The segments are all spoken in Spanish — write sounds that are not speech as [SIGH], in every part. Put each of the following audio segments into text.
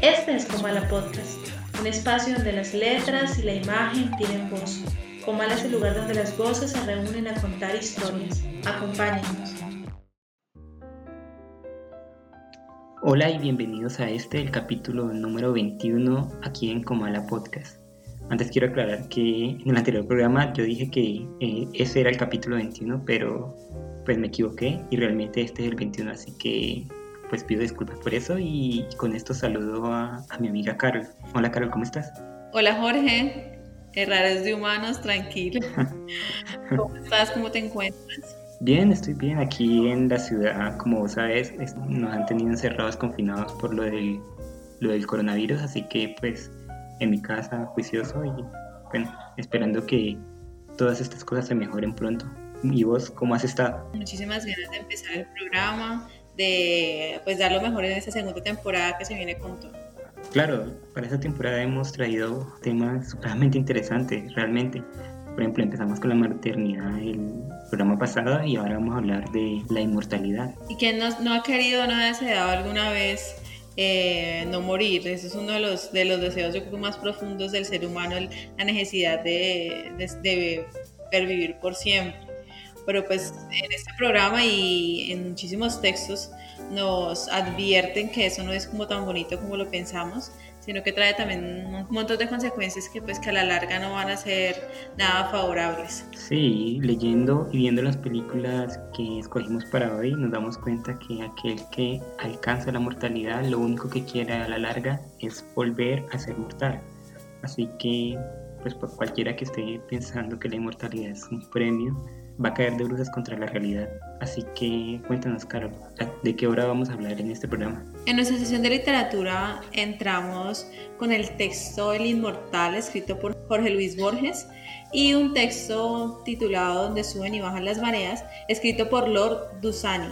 Este es Comala Podcast, un espacio donde las letras y la imagen tienen voz. Comala es el lugar donde las voces se reúnen a contar historias. Acompáñenos. Hola y bienvenidos a este, el capítulo número 21 aquí en Comala Podcast. Antes quiero aclarar que en el anterior programa yo dije que eh, ese era el capítulo 21, pero pues me equivoqué y realmente este es el 21, así que pues pido disculpas por eso y con esto saludo a, mi amiga Carol. Hola Carol, ¿cómo estás? Hola Jorge, errores de humanos, tranquilo. [LAUGHS] ¿Cómo estás? ¿Cómo te encuentras? Bien, estoy bien. Aquí en la ciudad, como vos sabes, nos han tenido encerrados, confinados por lo del, lo del coronavirus, así que pues en mi casa, juicioso y bueno, esperando que todas estas cosas se mejoren pronto. ¿Y vos cómo has estado? Muchísimas ganas de empezar el programa, de pues dar lo mejor en esta segunda temporada que se viene con todo. Claro, para esta temporada hemos traído temas sumamente interesantes, realmente. Por ejemplo, empezamos con la maternidad el programa pasado y ahora vamos a hablar de la inmortalidad. ¿Y quién no, no ha querido, no ha deseado alguna vez eh, no morir. Ese es uno de los, de los deseos yo creo más profundos del ser humano, la necesidad de, de, de pervivir por siempre. Pero pues en este programa y en muchísimos textos nos advierten que eso no es como tan bonito como lo pensamos, sino que trae también un montón de consecuencias que pues que a la larga no van a ser nada favorables. Sí, leyendo y viendo las películas que escogimos para hoy nos damos cuenta que aquel que alcanza la mortalidad lo único que quiere a la larga es volver a ser mortal. Así que pues por cualquiera que esté pensando que la inmortalidad es un premio, va a caer de bruces contra la realidad. Así que cuéntanos, Carol, ¿de qué hora vamos a hablar en este programa? En nuestra sesión de literatura entramos con el texto El Inmortal, escrito por Jorge Luis Borges, y un texto titulado Donde suben y bajan las mareas, escrito por Lord Dusani.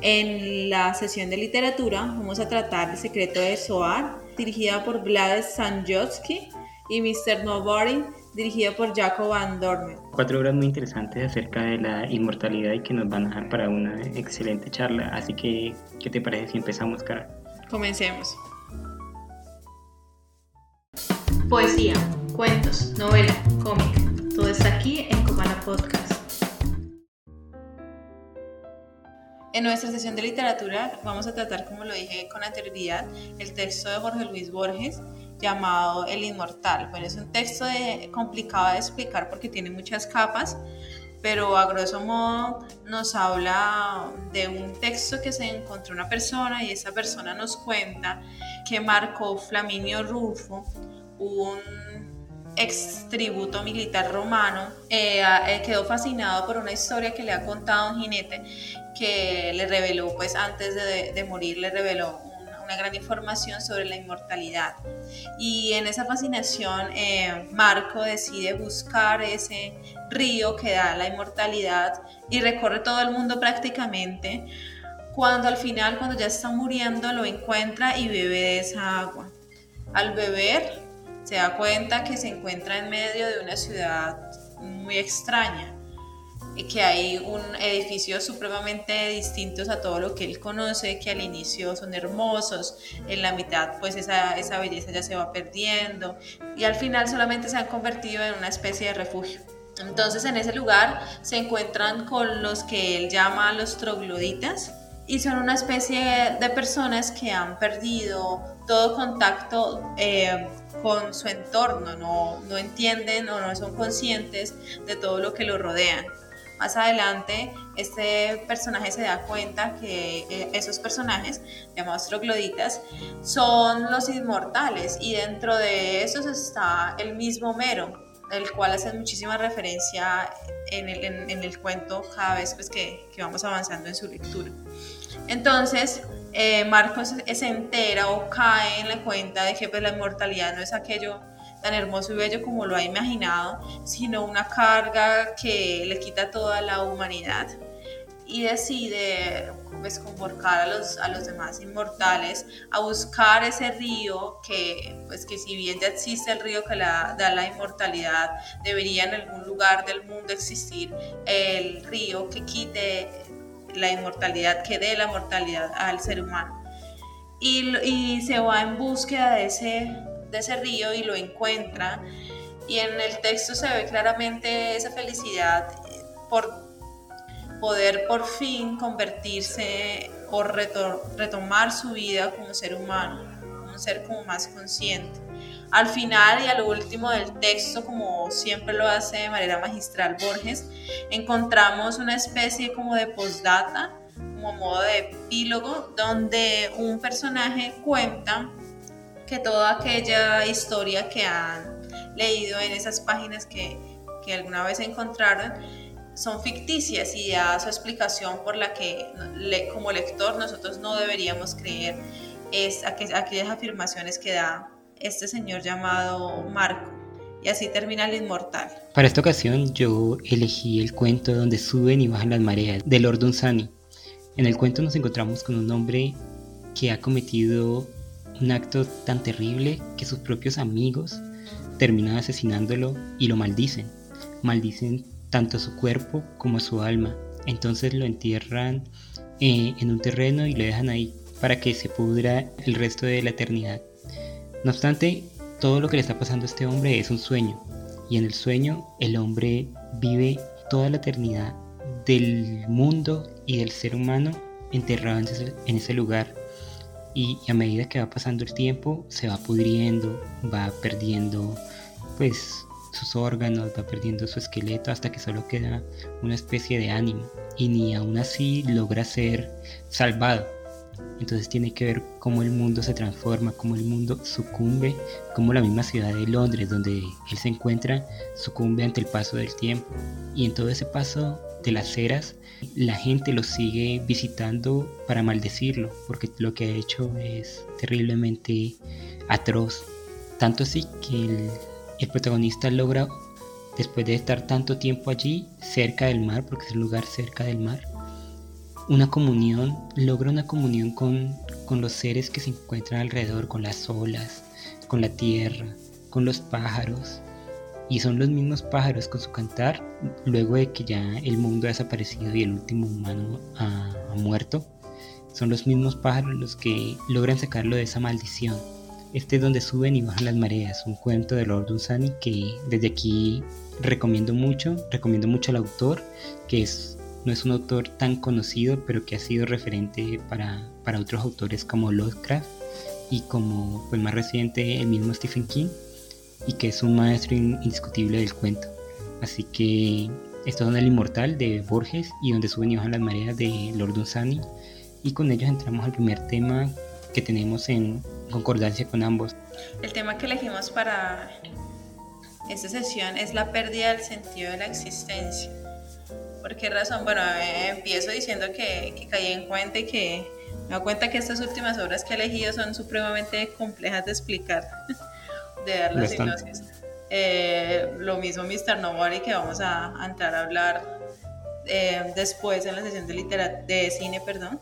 En la sesión de literatura vamos a tratar El secreto de Soar, dirigida por Vlad Sanjotsky, y Mr. Nobody, dirigida por Jacob Van Dormen. Cuatro obras muy interesantes acerca de la inmortalidad y que nos van a dejar para una excelente charla. Así que, ¿qué te parece si empezamos, Cara? Comencemos. Poesía, cuentos, novela, cómic. Todo está aquí en Comala Podcast. En nuestra sesión de literatura vamos a tratar, como lo dije con anterioridad, el texto de Jorge Luis Borges llamado El Inmortal. Bueno, es un texto complicado de explicar porque tiene muchas capas, pero a grosso modo nos habla de un texto que se encontró una persona y esa persona nos cuenta que Marco Flaminio Rufo, un ex tributo militar romano, eh, eh, quedó fascinado por una historia que le ha contado un jinete que le reveló, pues antes de, morir, le reveló una, gran información sobre la inmortalidad. Y en esa fascinación, eh, Marco decide buscar ese río que da la inmortalidad y recorre todo el mundo prácticamente. Cuando al final, cuando ya está muriendo, lo encuentra y bebe de esa agua. Al beber, se da cuenta que se encuentra en medio de una ciudad muy extraña que hay un edificio supremamente distintos a todo lo que él conoce, que al inicio son hermosos, en la mitad pues esa, esa belleza ya se va perdiendo y al final solamente se han convertido en una especie de refugio. Entonces en ese lugar se encuentran con los que él llama los trogloditas y son una especie de personas que han perdido todo contacto eh, con su entorno, no, no entienden o no son conscientes de todo lo que lo rodean. Más adelante, este personaje se da cuenta que eh, esos personajes, llamados trogloditas, son los inmortales y dentro de esos está el mismo Mero, el cual hace muchísima referencia en el, en, el cuento cada vez pues, que, que, vamos avanzando en su lectura. Entonces, eh, Marcos se entera o cae en la cuenta de que pues, la inmortalidad no es aquello tan hermoso y bello como lo ha imaginado, sino una carga que le quita toda la humanidad y decide pues, convocar a los, a los demás inmortales a buscar ese río que, pues, que si bien ya existe el río que la, da la inmortalidad, debería en algún lugar del mundo existir el río que quite la inmortalidad, que dé la mortalidad al ser humano. y, y se va en búsqueda de ese, de ese río y lo encuentra. Y en el texto se ve claramente esa felicidad por poder por fin convertirse o retomar su vida como ser humano, un ser como más consciente. Al final y a lo último del texto, como siempre lo hace de manera magistral Borges, encontramos una especie como de postdata, como modo de epílogo, donde un personaje cuenta que toda aquella historia que han leído en esas páginas que, que alguna vez encontraron, son ficticias y da su explicación por la que como lector nosotros no deberíamos creer es aquellas afirmaciones que da este señor llamado Marco. Y así termina el inmortal. Para esta ocasión yo elegí el cuento donde suben y bajan las mareas de Lord Dunsany. En el cuento nos encontramos con un hombre que ha cometido un acto tan terrible que sus propios amigos terminan asesinándolo y lo maldicen. Maldicen tanto su cuerpo como su alma. Entonces lo entierran eh, en un terreno y lo dejan ahí para que se pudra el resto de la eternidad. No obstante, todo lo que le está pasando a este hombre es un sueño. Y en el sueño el hombre vive toda la eternidad del mundo y del ser humano enterrado en ese, en ese lugar. Y a medida que va pasando el tiempo, se va pudriendo, va perdiendo pues sus órganos, va perdiendo su esqueleto hasta que solo queda una especie de ánimo y ni aún así logra ser salvado. Entonces tiene que ver cómo el mundo se transforma, cómo el mundo sucumbe, cómo la misma ciudad de Londres donde él se encuentra sucumbe ante el paso del tiempo. Y en todo ese paso de las eras, la gente lo sigue visitando para maldecirlo, porque lo que ha hecho es terriblemente atroz. Tanto así que el protagonista logra, después de estar tanto tiempo allí, cerca del mar, porque es un lugar cerca del mar, una comunión, logra una comunión con, con los seres que se encuentran alrededor, con las olas, con la tierra, con los pájaros. Y son los mismos pájaros con su cantar, luego de que ya el mundo ha desaparecido y el último humano ha, muerto. Son los mismos pájaros los que logran sacarlo de esa maldición este es donde suben y bajan las mareas, un cuento de Lord Dunsany que desde aquí recomiendo mucho, recomiendo mucho al autor, que es, no es un autor tan conocido, pero que ha sido referente para, para otros autores como Lovecraft y como pues más reciente el mismo Stephen King y que es un maestro indiscutible del cuento. Así que esto es El Inmortal de Borges y donde suben y bajan las mareas de Lord Dunsany y con ellos entramos al primer tema que tenemos en concordancia con ambos. El tema que elegimos para esta sesión es la pérdida del sentido de la existencia. ¿Por qué razón? Bueno, eh, empiezo diciendo que, que, caí en cuenta y que me doy cuenta que estas últimas obras que he elegido son supremamente complejas de explicar, [LAUGHS] de dar las hipnosis. Eh, lo mismo Mr. Nobody que vamos a, entrar a hablar eh, después en la sesión de, de cine, perdón.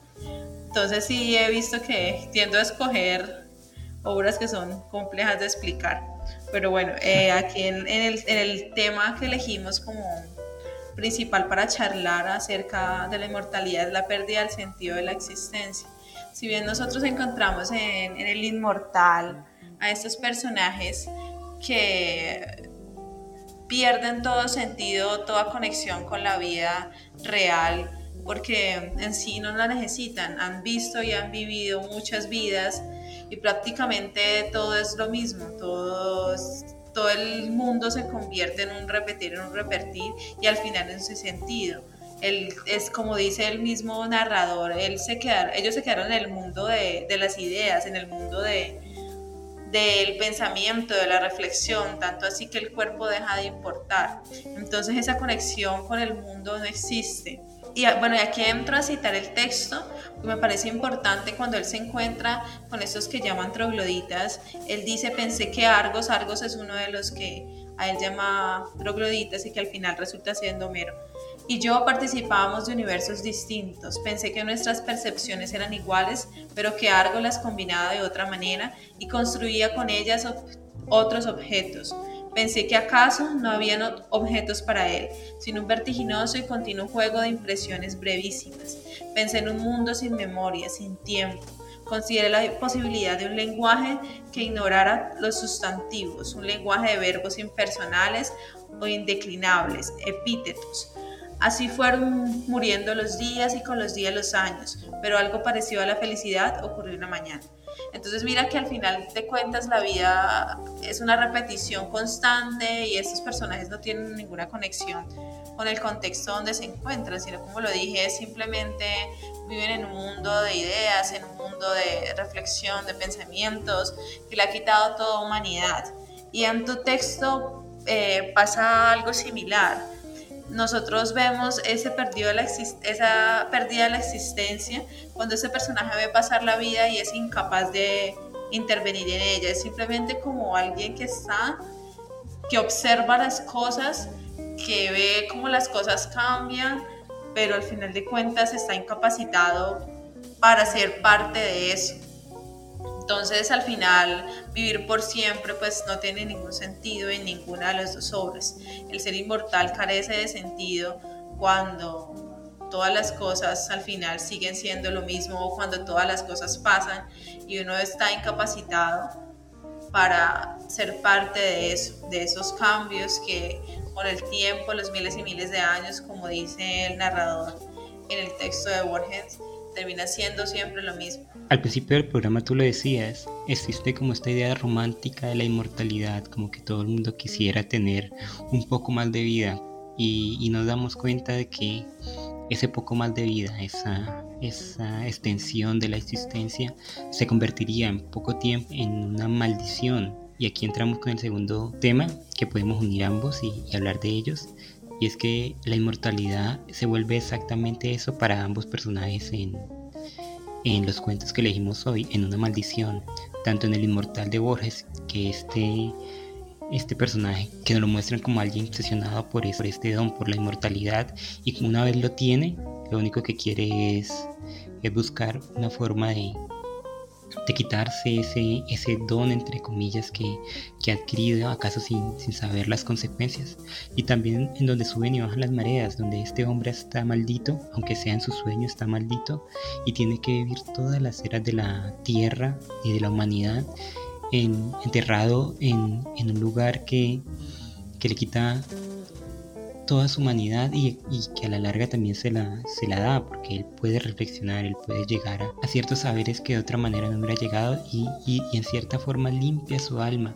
Entonces sí he visto que tiendo a escoger obras que son complejas de explicar. Pero bueno, eh, aquí en, el, tema que elegimos como principal para charlar acerca de la inmortalidad es la pérdida del sentido de la existencia. Si bien nosotros encontramos en, en el inmortal a estos personajes que pierden todo sentido, toda conexión con la vida real, porque en sí no la necesitan, han visto y han vivido muchas vidas y prácticamente todo es lo mismo, todo, todo el mundo se convierte en un repetir, en un repetir y al final en su sentido. Él, es como dice el mismo narrador, él se ellos se quedaron en el mundo de, de las ideas, en el mundo de, del pensamiento, de la reflexión, tanto así que el cuerpo deja de importar. Entonces esa conexión con el mundo no existe y bueno, y aquí entro a citar el texto, que me parece importante cuando él se encuentra con estos que llaman trogloditas. Él dice, pensé que Argos, Argos es uno de los que a él llama trogloditas y que al final resulta siendo Homero. Y yo participábamos de universos distintos. Pensé que nuestras percepciones eran iguales, pero que Argos las combinaba de otra manera y construía con ellas otros objetos Pensé que acaso no habían objetos para él, sino un vertiginoso y continuo juego de impresiones brevísimas. Pensé en un mundo sin memoria, sin tiempo, consideré la posibilidad de un lenguaje que ignorara los sustantivos, un lenguaje de verbos impersonales o indeclinables, epítetos. Así fueron muriendo los días y con los días los años, pero algo parecido a la felicidad ocurrió una mañana. Entonces mira que al final de cuentas la vida es una repetición constante y estos personajes no tienen ninguna conexión con el contexto donde se encuentran, sino como lo dije, simplemente viven en un mundo de ideas, en un mundo de reflexión, de pensamientos, que le ha quitado toda humanidad. Y en tu texto eh, pasa algo similar. Nosotros vemos ese perdido la esa pérdida de la existencia cuando ese personaje ve pasar la vida y es incapaz de intervenir en ella. Es simplemente como alguien que está, que observa las cosas que ve cómo las cosas cambian, pero al final de cuentas está incapacitado para ser parte de eso. Entonces al final vivir por siempre pues no tiene ningún sentido en ninguna de las dos obras. El ser inmortal carece de sentido cuando todas las cosas al final siguen siendo lo mismo o cuando todas las cosas pasan y uno está incapacitado para ser parte de eso, de esos cambios que con el tiempo, los miles y miles de años, como dice el narrador en el texto de Borges, termina siendo siempre lo mismo. Al principio del programa tú lo decías, existe como esta idea romántica de la inmortalidad, como que todo el mundo quisiera tener un poco más de vida y, nos damos cuenta de que ese poco más de vida, esa, esa extensión de la existencia, se convertiría en poco tiempo en una maldición y aquí entramos con el segundo tema, que podemos unir ambos y, hablar de ellos. Y es que la inmortalidad se vuelve exactamente eso para ambos personajes en, en los cuentos que elegimos hoy, en una maldición. Tanto en el inmortal de Borges, que este, este personaje, que nos lo muestran como alguien obsesionado por, por este don, por la inmortalidad, y una vez lo tiene, lo único que quiere es, es buscar una forma de, de quitarse ese, ese don, entre comillas, que, que ha adquirido acaso sin, sin, saber las consecuencias. Y también en donde suben y bajan las mareas, donde este hombre está maldito, aunque sea en su sueño, está maldito y tiene que vivir todas las eras de la tierra y de la humanidad en, enterrado en, en un lugar que, que le quita toda su humanidad y, que a la larga también se la, se la da, porque él puede reflexionar, él puede llegar a, ciertos saberes que de otra manera no hubiera llegado y, y, en cierta forma limpia su alma.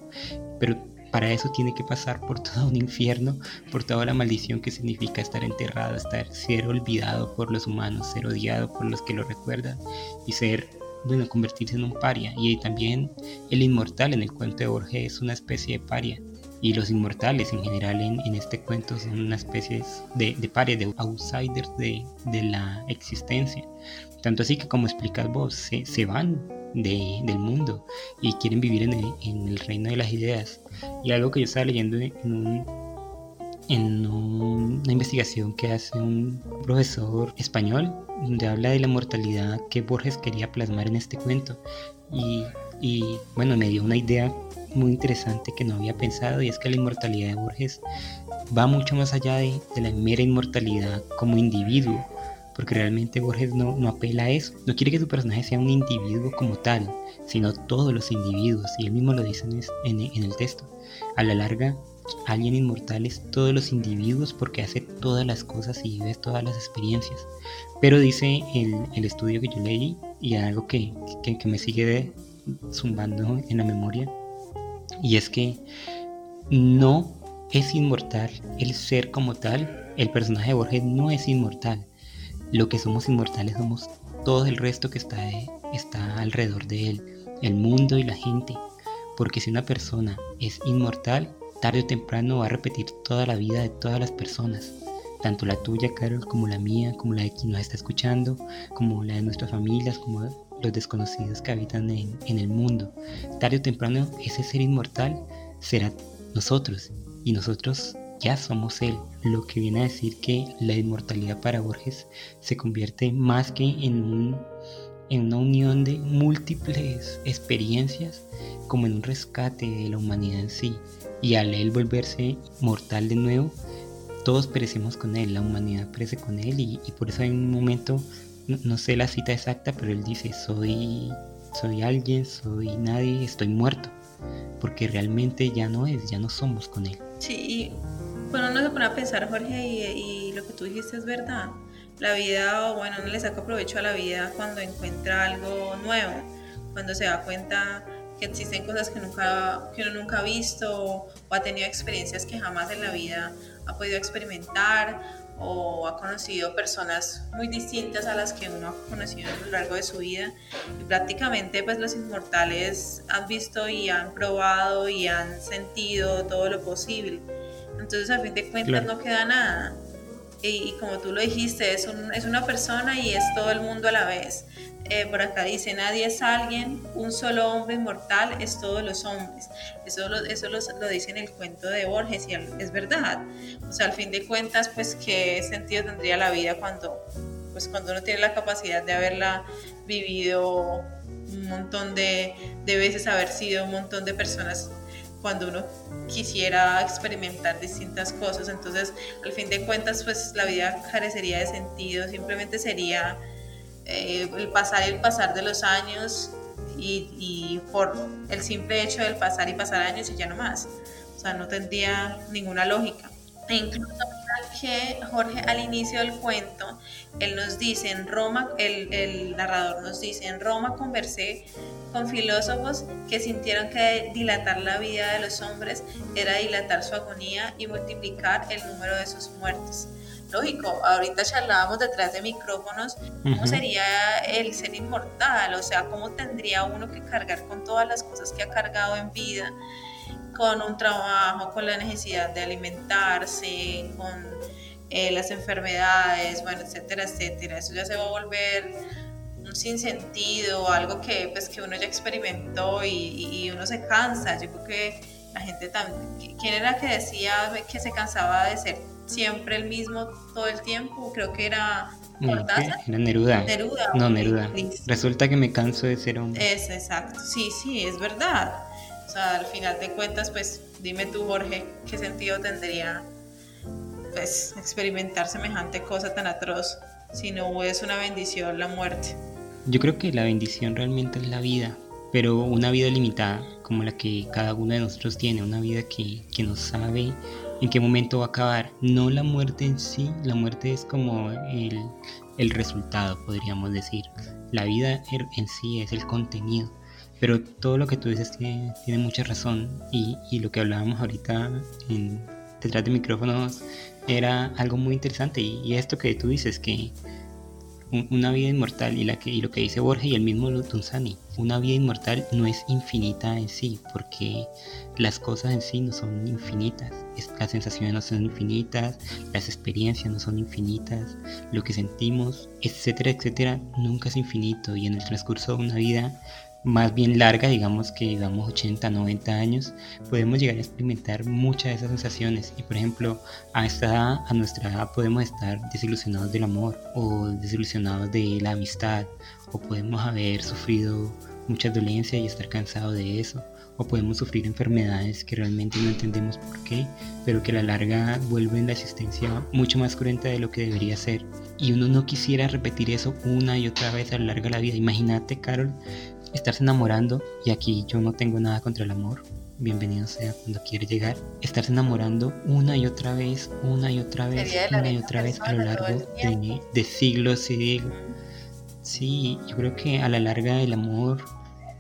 Pero para eso tiene que pasar por todo un infierno, por toda la maldición que significa estar enterrado, estar, ser olvidado por los humanos, ser odiado por los que lo recuerdan y ser bueno, convertirse en un paria. Y también el inmortal en el cuento de Borges es una especie de paria y los inmortales en general en, este cuento son una especie de, de pares, de outsiders de, de, la existencia. Tanto así que como explicas vos, se, se van de, del mundo y quieren vivir en el, en el, reino de las ideas. Y algo que yo estaba leyendo en, un, en una investigación que hace un profesor español, donde habla de la mortalidad que Borges quería plasmar en este cuento. Y, y bueno, me dio una idea muy interesante que no había pensado y es que la inmortalidad de Borges va mucho más allá de, la mera inmortalidad como individuo, porque realmente Borges no, no, apela a eso, no quiere que su personaje sea un individuo como tal, sino todos los individuos, y él mismo lo dice en, en, el texto. A la larga, alguien inmortal es todos los individuos porque hace todas las cosas y vive todas las experiencias. Pero dice el, el estudio que yo leí, y algo que, que, que me sigue zumbando en la memoria, y es que no es inmortal el ser como tal. El personaje de Borges no es inmortal. Lo que somos inmortales somos todo el resto que está, está alrededor de él, el mundo y la gente. Porque si una persona es inmortal, tarde o temprano va a repetir toda la vida de todas las personas. Tanto la tuya, Carol, como la mía, como la de quien nos está escuchando, como la de nuestras familias, como los desconocidos que habitan en, el mundo. Tarde o temprano ese ser inmortal será nosotros y nosotros ya somos Él, lo que viene a decir que la inmortalidad para Borges se convierte más que en, un, en una unión de múltiples experiencias, como en un rescate de la humanidad en sí. Y al Él volverse mortal de nuevo, todos perecemos con Él, la humanidad perece con Él y, y por eso hay un momento no, sé la cita exacta, pero él dice, soy soy alguien, soy nadie, estoy muerto, porque realmente ya no es, ya no somos con él. Sí, y bueno, uno se pone a pensar, Jorge, y, lo que tú dijiste es verdad. La vida, bueno, uno le saca provecho a la vida cuando encuentra algo nuevo, cuando se da cuenta que existen cosas que, nunca, que uno nunca ha visto o ha tenido experiencias que jamás en la vida ha podido experimentar o ha conocido personas muy distintas a las que uno ha conocido a lo largo de su vida. Y prácticamente pues los inmortales han visto y han probado y han sentido todo lo posible. Entonces a fin de cuentas no queda nada. Y, como tú lo dijiste es, es una persona y es todo el mundo a la vez eh, por acá dice, nadie es alguien, un solo hombre inmortal es todos los hombres. Eso lo, eso lo, dice en el cuento de Borges y es verdad. O sea, al fin de cuentas, pues qué sentido tendría la vida cuando, pues, cuando uno tiene la capacidad de haberla vivido un montón de, de veces, haber sido un montón de personas cuando uno quisiera experimentar distintas cosas. Entonces, al fin de cuentas, pues la vida carecería de sentido, simplemente sería eh, el pasar y el pasar de los años y, por el simple hecho del pasar y pasar años y ya no más. O sea, no tendría ninguna lógica. E incluso que Jorge al inicio del cuento, él nos dice en Roma, el, el narrador nos dice, en Roma conversé con filósofos que sintieron que dilatar la vida de los hombres era dilatar su agonía y multiplicar el número de sus muertes lógico, ahorita charlábamos detrás de micrófonos, ¿cómo sería el ser inmortal? O sea, ¿cómo tendría uno que cargar con todas las cosas que ha cargado en vida? Con un trabajo, con la necesidad de alimentarse, con eh, las enfermedades, bueno, etcétera, etcétera. Eso ya se va a volver un sinsentido, algo que, pues, que uno ya experimentó y, y uno se cansa. Yo creo que la gente también... ¿Quién era que decía que se cansaba de ser siempre el mismo todo el tiempo, creo que era Cortázar. Era Neruda. Neruda. No, Neruda. Resulta que me canso de ser hombre. Es exacto, sí, sí, es verdad. O sea, al final de cuentas, pues dime tú, Jorge, ¿qué sentido tendría pues experimentar semejante cosa tan atroz si no es una bendición la muerte? Yo creo que la bendición realmente es la vida, pero una vida limitada, como la que cada uno de nosotros tiene, una vida que, que nos sabe en qué momento va a acabar. No la muerte en sí, la muerte es como el, el resultado, podríamos decir. La vida er, en sí es el contenido. Pero todo lo que tú dices tiene, mucha razón y, y, lo que hablábamos ahorita en, detrás de micrófonos era algo muy interesante y, y esto que tú dices, que una vida inmortal y, la que, y lo que dice Borges y el mismo Lutunzani, una vida inmortal no es infinita en sí, porque las cosas en sí no son infinitas, las sensaciones no son infinitas, las experiencias no son infinitas, lo que sentimos, etcétera, etcétera, nunca es infinito. Y en el transcurso de una vida más bien larga, digamos que digamos 80, 90 años, podemos llegar a experimentar muchas de esas sensaciones. Y por ejemplo, a esta edad, a nuestra edad, podemos estar desilusionados del amor o desilusionados de la amistad, o podemos haber sufrido mucha dolencia y estar cansados de eso, o podemos sufrir enfermedades que realmente no entendemos por qué, pero que a la larga vuelven la existencia mucho más cruenta de lo que debería ser. Y uno no quisiera repetir eso una y otra vez a lo largo de la vida. Imagínate, Carol, estarse enamorando, y aquí yo no tengo nada contra el amor, bienvenido sea cuando quiere llegar, estarse enamorando una y otra vez, una y otra vez, una y otra vez a lo largo de, siglos y digo, sí, yo creo que a la larga el amor,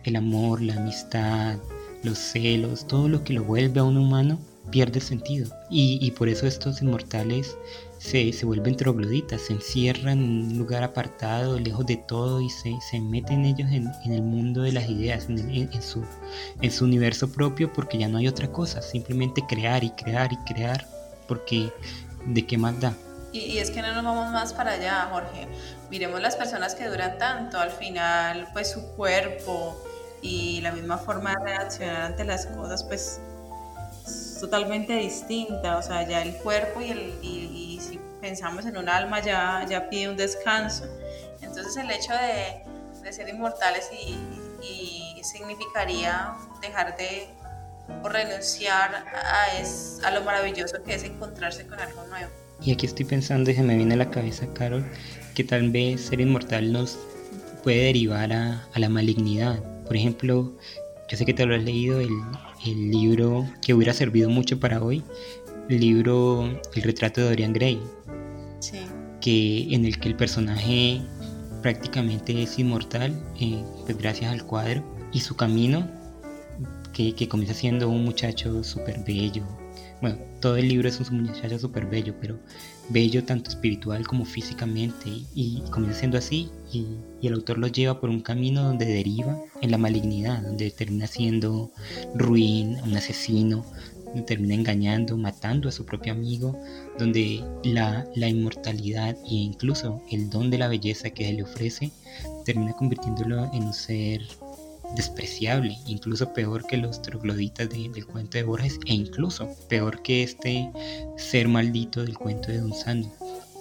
el amor, la amistad, los celos, todo lo que lo vuelve a un humano pierde sentido. Y, y por eso estos inmortales se, se, vuelven trogloditas, se encierran en un lugar apartado, lejos de todo y se, se meten ellos en, en, el mundo de las ideas, en, en, su, en su universo propio porque ya no hay otra cosa, simplemente crear y crear y crear porque de qué más da. Y, y es que no nos vamos más para allá, Jorge. Miremos las personas que duran tanto, al final pues su cuerpo y la misma forma de reaccionar ante las cosas pues totalmente distinta, o sea, ya el cuerpo y, el, y, si pensamos en un alma ya, ya pide un descanso. Entonces el hecho de, de ser inmortales y, y, significaría dejar de o renunciar a, es, a lo maravilloso que es encontrarse con algo nuevo. Y aquí estoy pensando y se me viene a la cabeza, Carol, que tal vez ser inmortal nos puede derivar a, la malignidad. Por ejemplo, yo sé que te lo has leído, el, el libro que hubiera servido mucho para hoy, libro El retrato de Dorian Gray, que, en el que el personaje prácticamente es inmortal, eh, pues gracias al cuadro, y su camino, que, que comienza siendo un muchacho súper bello. Bueno, todo el libro es un muchacho súper bello, pero bello tanto espiritual como físicamente, y, comienza siendo así, y, y, el autor lo lleva por un camino donde deriva en la malignidad, donde termina siendo ruin, un asesino, termina engañando, matando a su propio amigo, donde la, la inmortalidad e incluso el don de la belleza que él le ofrece termina convirtiéndolo en un ser despreciable, incluso peor que los trogloditas del cuento de Borges e incluso peor que este ser maldito del cuento de Don Sando,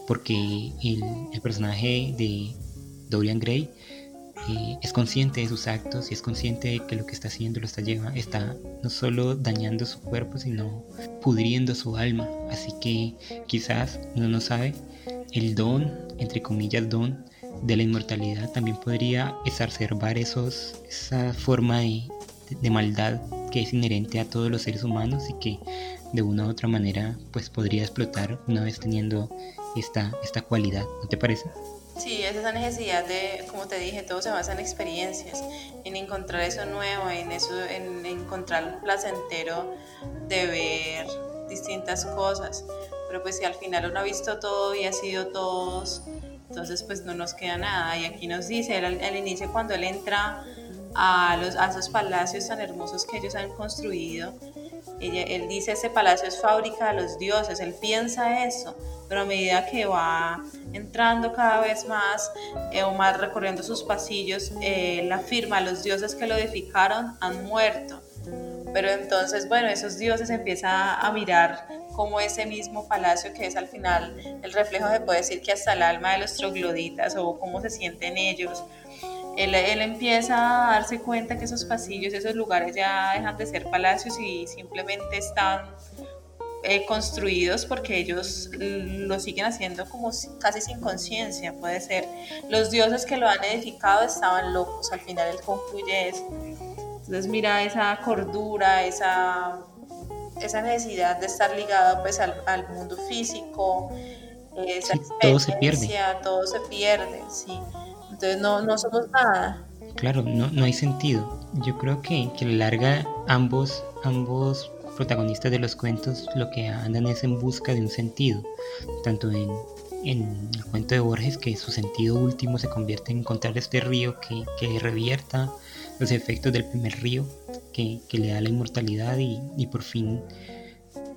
porque el, el personaje de Dorian Gray es consciente de sus actos y es consciente de que lo que está haciendo lo está llevando, está no solo dañando su cuerpo, sino pudriendo su alma. Así que quizás uno no sabe, el don, entre comillas, don de la inmortalidad también podría exacerbar esos, esa forma de, de maldad que es inherente a todos los seres humanos y que de una u otra manera pues podría explotar una vez teniendo esta, esta cualidad, ¿no te parece? Sí, es esa necesidad de, como te dije, todo se basa en experiencias, en encontrar eso nuevo, en eso, en encontrar el placentero de ver distintas cosas. Pero pues si al final uno ha visto todo y ha sido todos, entonces pues no nos queda nada. Y aquí nos dice, al, inicio cuando él entra a, los, a esos palacios tan hermosos que ellos han construido, él dice, ese palacio es fábrica de los dioses, él piensa eso, pero a medida que va entrando cada vez más eh, o más recorriendo sus pasillos, eh, él afirma, los dioses que lo edificaron han muerto. Pero entonces, bueno, esos dioses empiezan a mirar como ese mismo palacio que es al final el reflejo, se puede decir que hasta el alma de los trogloditas o cómo se sienten ellos él, empieza a darse cuenta que esos pasillos, esos lugares ya dejan de ser palacios y simplemente están eh, construidos porque ellos lo siguen haciendo como casi sin conciencia, puede ser. Los dioses que lo han edificado estaban locos, al final él concluye eso. Entonces mira esa cordura, esa, esa necesidad de estar ligado pues al, al mundo físico, esa todo se pierde. Todo se pierde, sí. Entonces no, no somos nada. Claro, no, no hay sentido. Yo creo que, que a la larga ambos, ambos protagonistas de los cuentos lo que andan es en busca de un sentido, tanto en, en el cuento de Borges que su sentido último se convierte en encontrar este río que, que revierta los efectos del primer río, que, que le da la inmortalidad y, y, por fin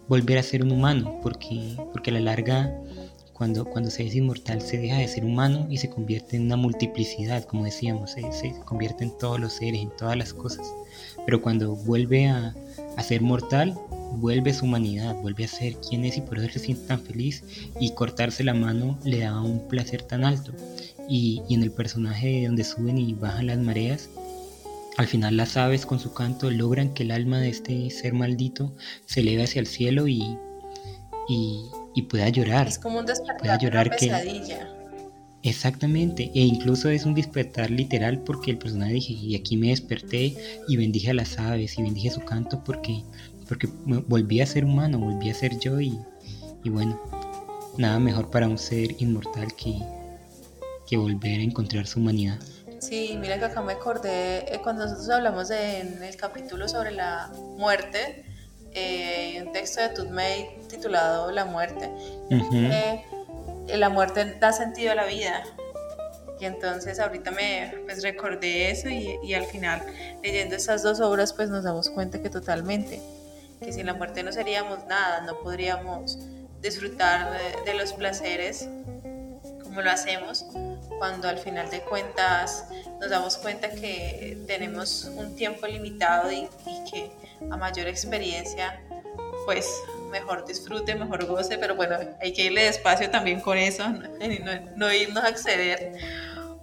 volver a ser un humano, porque, porque a la larga cuando, cuando se es inmortal se deja de ser humano y se convierte en una multiplicidad, como decíamos, se, se convierte en todos los seres, en todas las cosas. Pero cuando vuelve a, a ser mortal, vuelve su humanidad, vuelve a ser quien es y por eso se siente tan feliz y cortarse la mano le da un placer tan alto. Y, y en el personaje donde suben y bajan las mareas, al final las aves con su canto logran que el alma de este ser maldito se eleve hacia el cielo y, y, y pueda llorar. Es como un despertar, llorar pesadilla. Exactamente, e incluso es un despertar literal porque el personaje dije, y aquí me desperté y bendije a las aves y bendije su canto porque, porque volví a ser humano, volví a ser yo y, y bueno, nada mejor para un ser inmortal que, que volver a encontrar su humanidad. Sí, mira que acá me acordé eh, cuando nosotros hablamos de, en el capítulo sobre la muerte, eh, un texto de Tutmey titulado La muerte. Eh, la muerte da sentido a la vida. Y entonces ahorita me pues, recordé eso y, y, al final leyendo esas dos obras pues nos damos cuenta que totalmente, que sin la muerte no seríamos nada, no podríamos disfrutar de, los placeres como lo hacemos cuando al final de cuentas nos damos cuenta que tenemos un tiempo limitado y, y que a mayor experiencia, pues mejor disfrute, mejor goce, pero bueno, hay que irle despacio también con eso, no, [LAUGHS] irnos a acceder,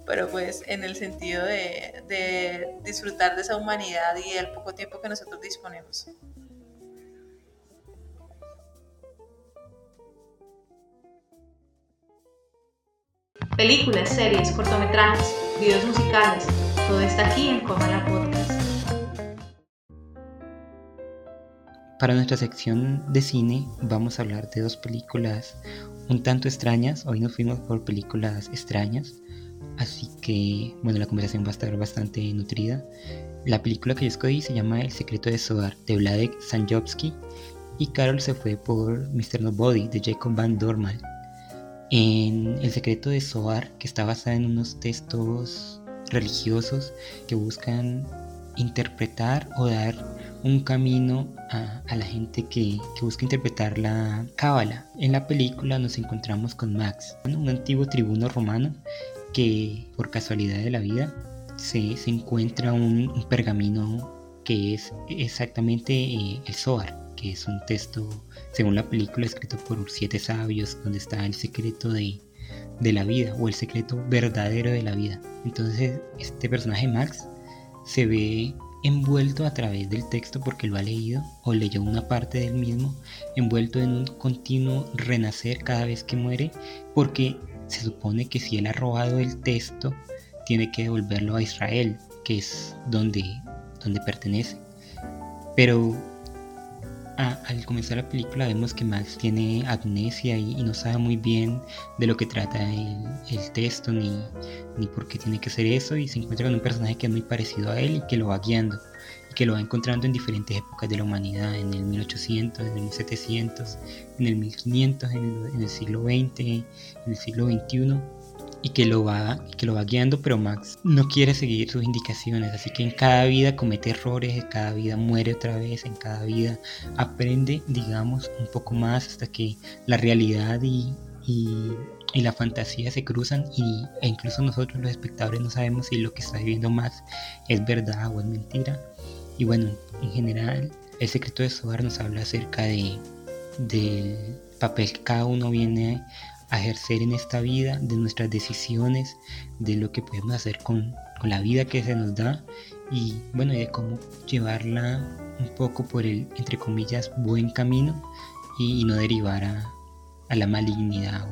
pero pues en el sentido de, disfrutar de esa humanidad y del poco tiempo que nosotros disponemos. Películas, series, cortometrajes, videos musicales, todo está aquí en Comala Podcast. Para nuestra sección de cine vamos a hablar de dos películas un tanto extrañas. Hoy nos fuimos por películas extrañas. Así que, bueno, la conversación va a estar bastante nutrida. La película que yo escogí se llama El secreto de Soar de Vladek Sanjovsky y Carol se fue por Mr. Nobody de Jacob Van Dormal. En El secreto de Soar, que está basada en unos textos religiosos que buscan interpretar o dar un camino a, la gente que, que, busca interpretar la cábala. En la película nos encontramos con Max, un antiguo tribuno romano que por casualidad de la vida se, se encuentra un, pergamino que es exactamente eh, el Zohar, que es un texto, según la película, escrito por siete sabios, donde está el secreto de, de la vida o el secreto verdadero de la vida. Entonces este personaje Max se ve envuelto a través del texto porque lo ha leído o leyó una parte del mismo, envuelto en un continuo renacer cada vez que muere, porque se supone que si él ha robado el texto, tiene que devolverlo a Israel, que es donde, donde pertenece. Pero al comenzar la película vemos que Max tiene amnesia y, no sabe muy bien de lo que trata el, texto ni, ni, por qué tiene que hacer eso y se encuentra con un personaje que es muy parecido a él y que lo va guiando y que lo va encontrando en diferentes épocas de la humanidad, en el 1800, en el 1700, en el 1500, en el, en el siglo XX, en el siglo XXI y que lo va que lo va guiando, pero Max no quiere seguir sus indicaciones, así que en cada vida comete errores, en cada vida muere otra vez, en cada vida aprende, digamos, un poco más hasta que la realidad y, la fantasía se cruzan y, e incluso nosotros los espectadores no sabemos si lo que está viviendo Max es verdad o es mentira. Y bueno, en general, el secreto de Sobar nos habla acerca de del papel que cada uno viene a ejercer en esta vida, de nuestras decisiones, de lo que podemos hacer con, la vida que se nos da y bueno, de cómo llevarla un poco por el, entre comillas, buen camino y, no derivar a, la malignidad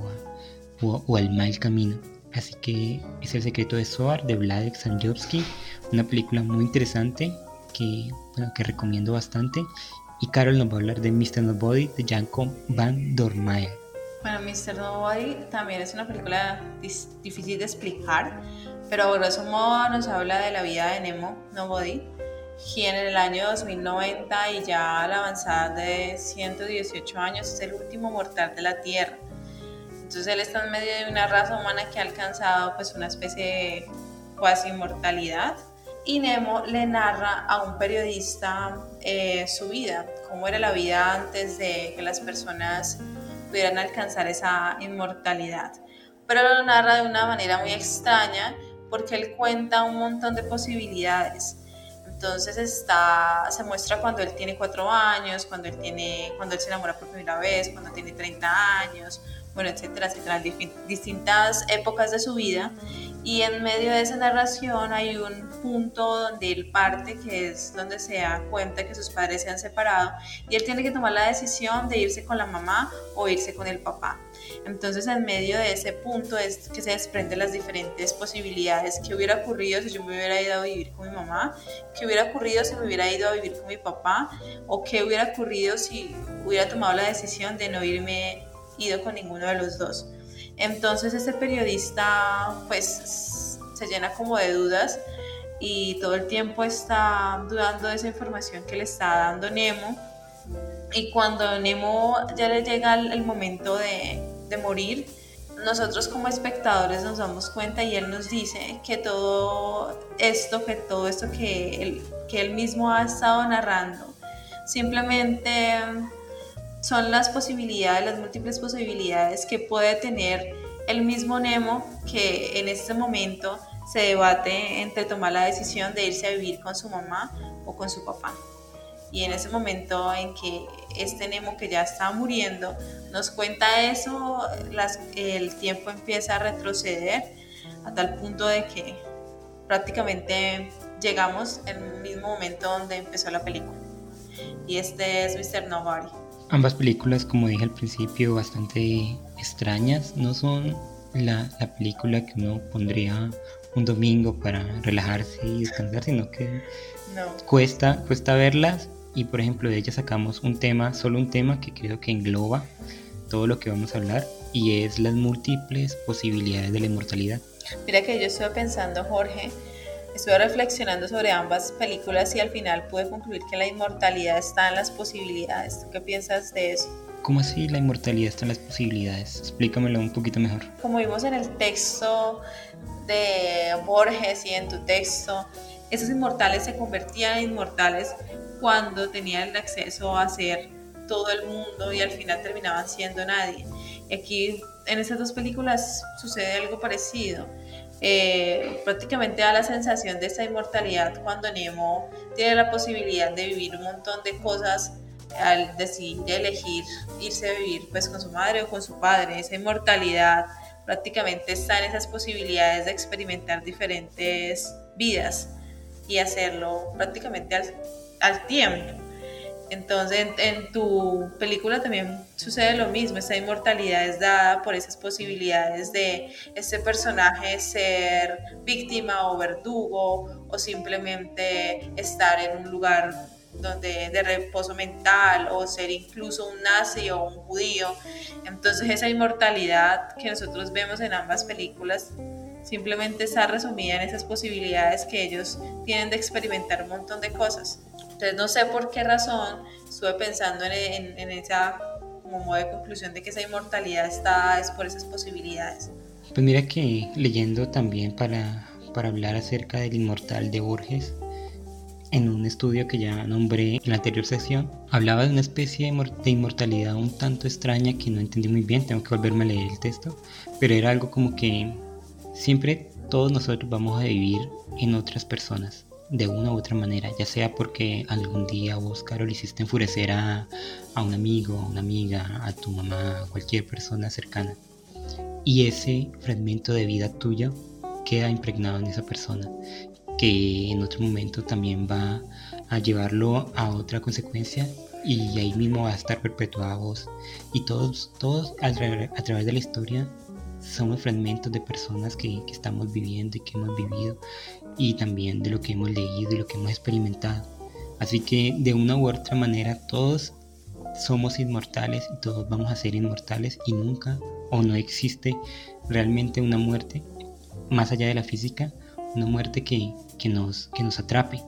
o, al mal camino. Así que es El secreto de Soar de Vladek Sanjovsky, una película muy interesante que, que recomiendo bastante. Y Carol nos va a hablar de Mr. Nobody de Janko Van Dormael. Bueno, Mr. Nobody también es una película difícil de explicar, pero a grosso modo nos habla de la vida de Nemo Nobody, quien en el año 2090 y ya a la avanzada de 118 años es el último mortal de la Tierra. Entonces él está en medio de una raza humana que ha alcanzado pues una especie de cuasi inmortalidad y Nemo le narra a un periodista eh, su vida, cómo era la vida antes de que las personas pudieran alcanzar esa inmortalidad. Pero lo narra de una manera muy extraña porque él cuenta un montón de posibilidades. Entonces está, se muestra cuando él tiene cuatro años, cuando él, tiene, cuando él se enamora por primera vez, cuando tiene 30 años, bueno, etcétera, etcétera, distintas épocas de su vida. Y en medio de esa narración hay un punto donde él parte, que es donde se da cuenta que sus padres se han separado y él tiene que tomar la decisión de irse con la mamá o irse con el papá. Entonces en medio de ese punto es que se desprenden las diferentes posibilidades. ¿Qué hubiera ocurrido si yo me hubiera ido a vivir con mi mamá? ¿Qué hubiera ocurrido si me hubiera ido a vivir con mi papá? ¿O qué hubiera ocurrido si hubiera tomado la decisión de no irme ido con ninguno de los dos? Entonces este periodista pues se llena como de dudas y todo el tiempo está dudando de esa información que le está dando Nemo. Y cuando Nemo ya le llega el, momento de, de morir, nosotros como espectadores nos damos cuenta y él nos dice que todo esto, que todo esto que él, que él mismo ha estado narrando, simplemente son las posibilidades, las múltiples posibilidades que puede tener el mismo Nemo que en este momento se debate entre tomar la decisión de irse a vivir con su mamá o con su papá. Y en ese momento en que este Nemo que ya está muriendo nos cuenta eso, el tiempo empieza a retroceder a tal punto de que prácticamente llegamos en el mismo momento donde empezó la película. Y este es Mr. Nobody. Ambas películas, como dije al principio, bastante extrañas, no son la, película que uno pondría un domingo para relajarse y descansar, sino que cuesta, cuesta verlas. Y por ejemplo de ellas sacamos un tema, solo un tema que creo que engloba todo lo que vamos a hablar y es las múltiples posibilidades de la inmortalidad. Mira que yo estuve pensando, Jorge, estuve reflexionando sobre ambas películas y al final pude concluir que la inmortalidad está en las posibilidades. qué piensas de eso? ¿Cómo así la inmortalidad está en las posibilidades? Explícamelo un poquito mejor. Como vimos en el texto de Borges y en tu texto, esos inmortales se convertían en inmortales cuando tenían el acceso a ser todo el mundo y al final terminaban siendo nadie. Y aquí en estas dos películas sucede algo parecido. Eh, prácticamente da la sensación de esta inmortalidad cuando Nemo tiene la posibilidad de vivir un montón de cosas al decidir elegir irse a vivir pues con su madre o con su padre. Esa inmortalidad prácticamente está en esas posibilidades de experimentar diferentes vidas y hacerlo prácticamente al, al tiempo. Entonces, en, tu película también sucede lo mismo, esa inmortalidad es dada por esas posibilidades de ese personaje ser víctima o verdugo o simplemente estar en un lugar donde de reposo mental o ser incluso un nazi o un judío. Entonces esa inmortalidad que nosotros vemos en ambas películas simplemente está resumida en esas posibilidades que ellos tienen de experimentar un montón de cosas. Entonces no sé por qué razón estuve pensando en, esa como modo de conclusión de que esa inmortalidad está es por esas posibilidades. Pues mira que leyendo también para, para hablar acerca del inmortal de Borges, en un estudio que ya nombré en la anterior sesión, hablaba de una especie de inmortalidad un tanto extraña que no entendí muy bien, tengo que volverme a leer el texto, pero era algo como que siempre todos nosotros vamos a vivir en otras personas de una u otra manera, ya sea porque algún día vos, Carol, hiciste enfurecer a, a un amigo, a una amiga, a tu mamá, a cualquier persona cercana. Y ese fragmento de vida tuya queda impregnado en esa persona, que en otro momento también va a llevarlo a otra consecuencia y ahí mismo va a estar perpetuado vos. Y todos, todos a, a través de la historia somos fragmentos de personas que, que, estamos viviendo y que hemos vivido y también de lo que hemos leído y lo que hemos experimentado. Así que de una u otra manera todos somos inmortales y todos vamos a ser inmortales y nunca o no existe realmente una muerte más allá de la física, una muerte que, que, nos, que nos atrape.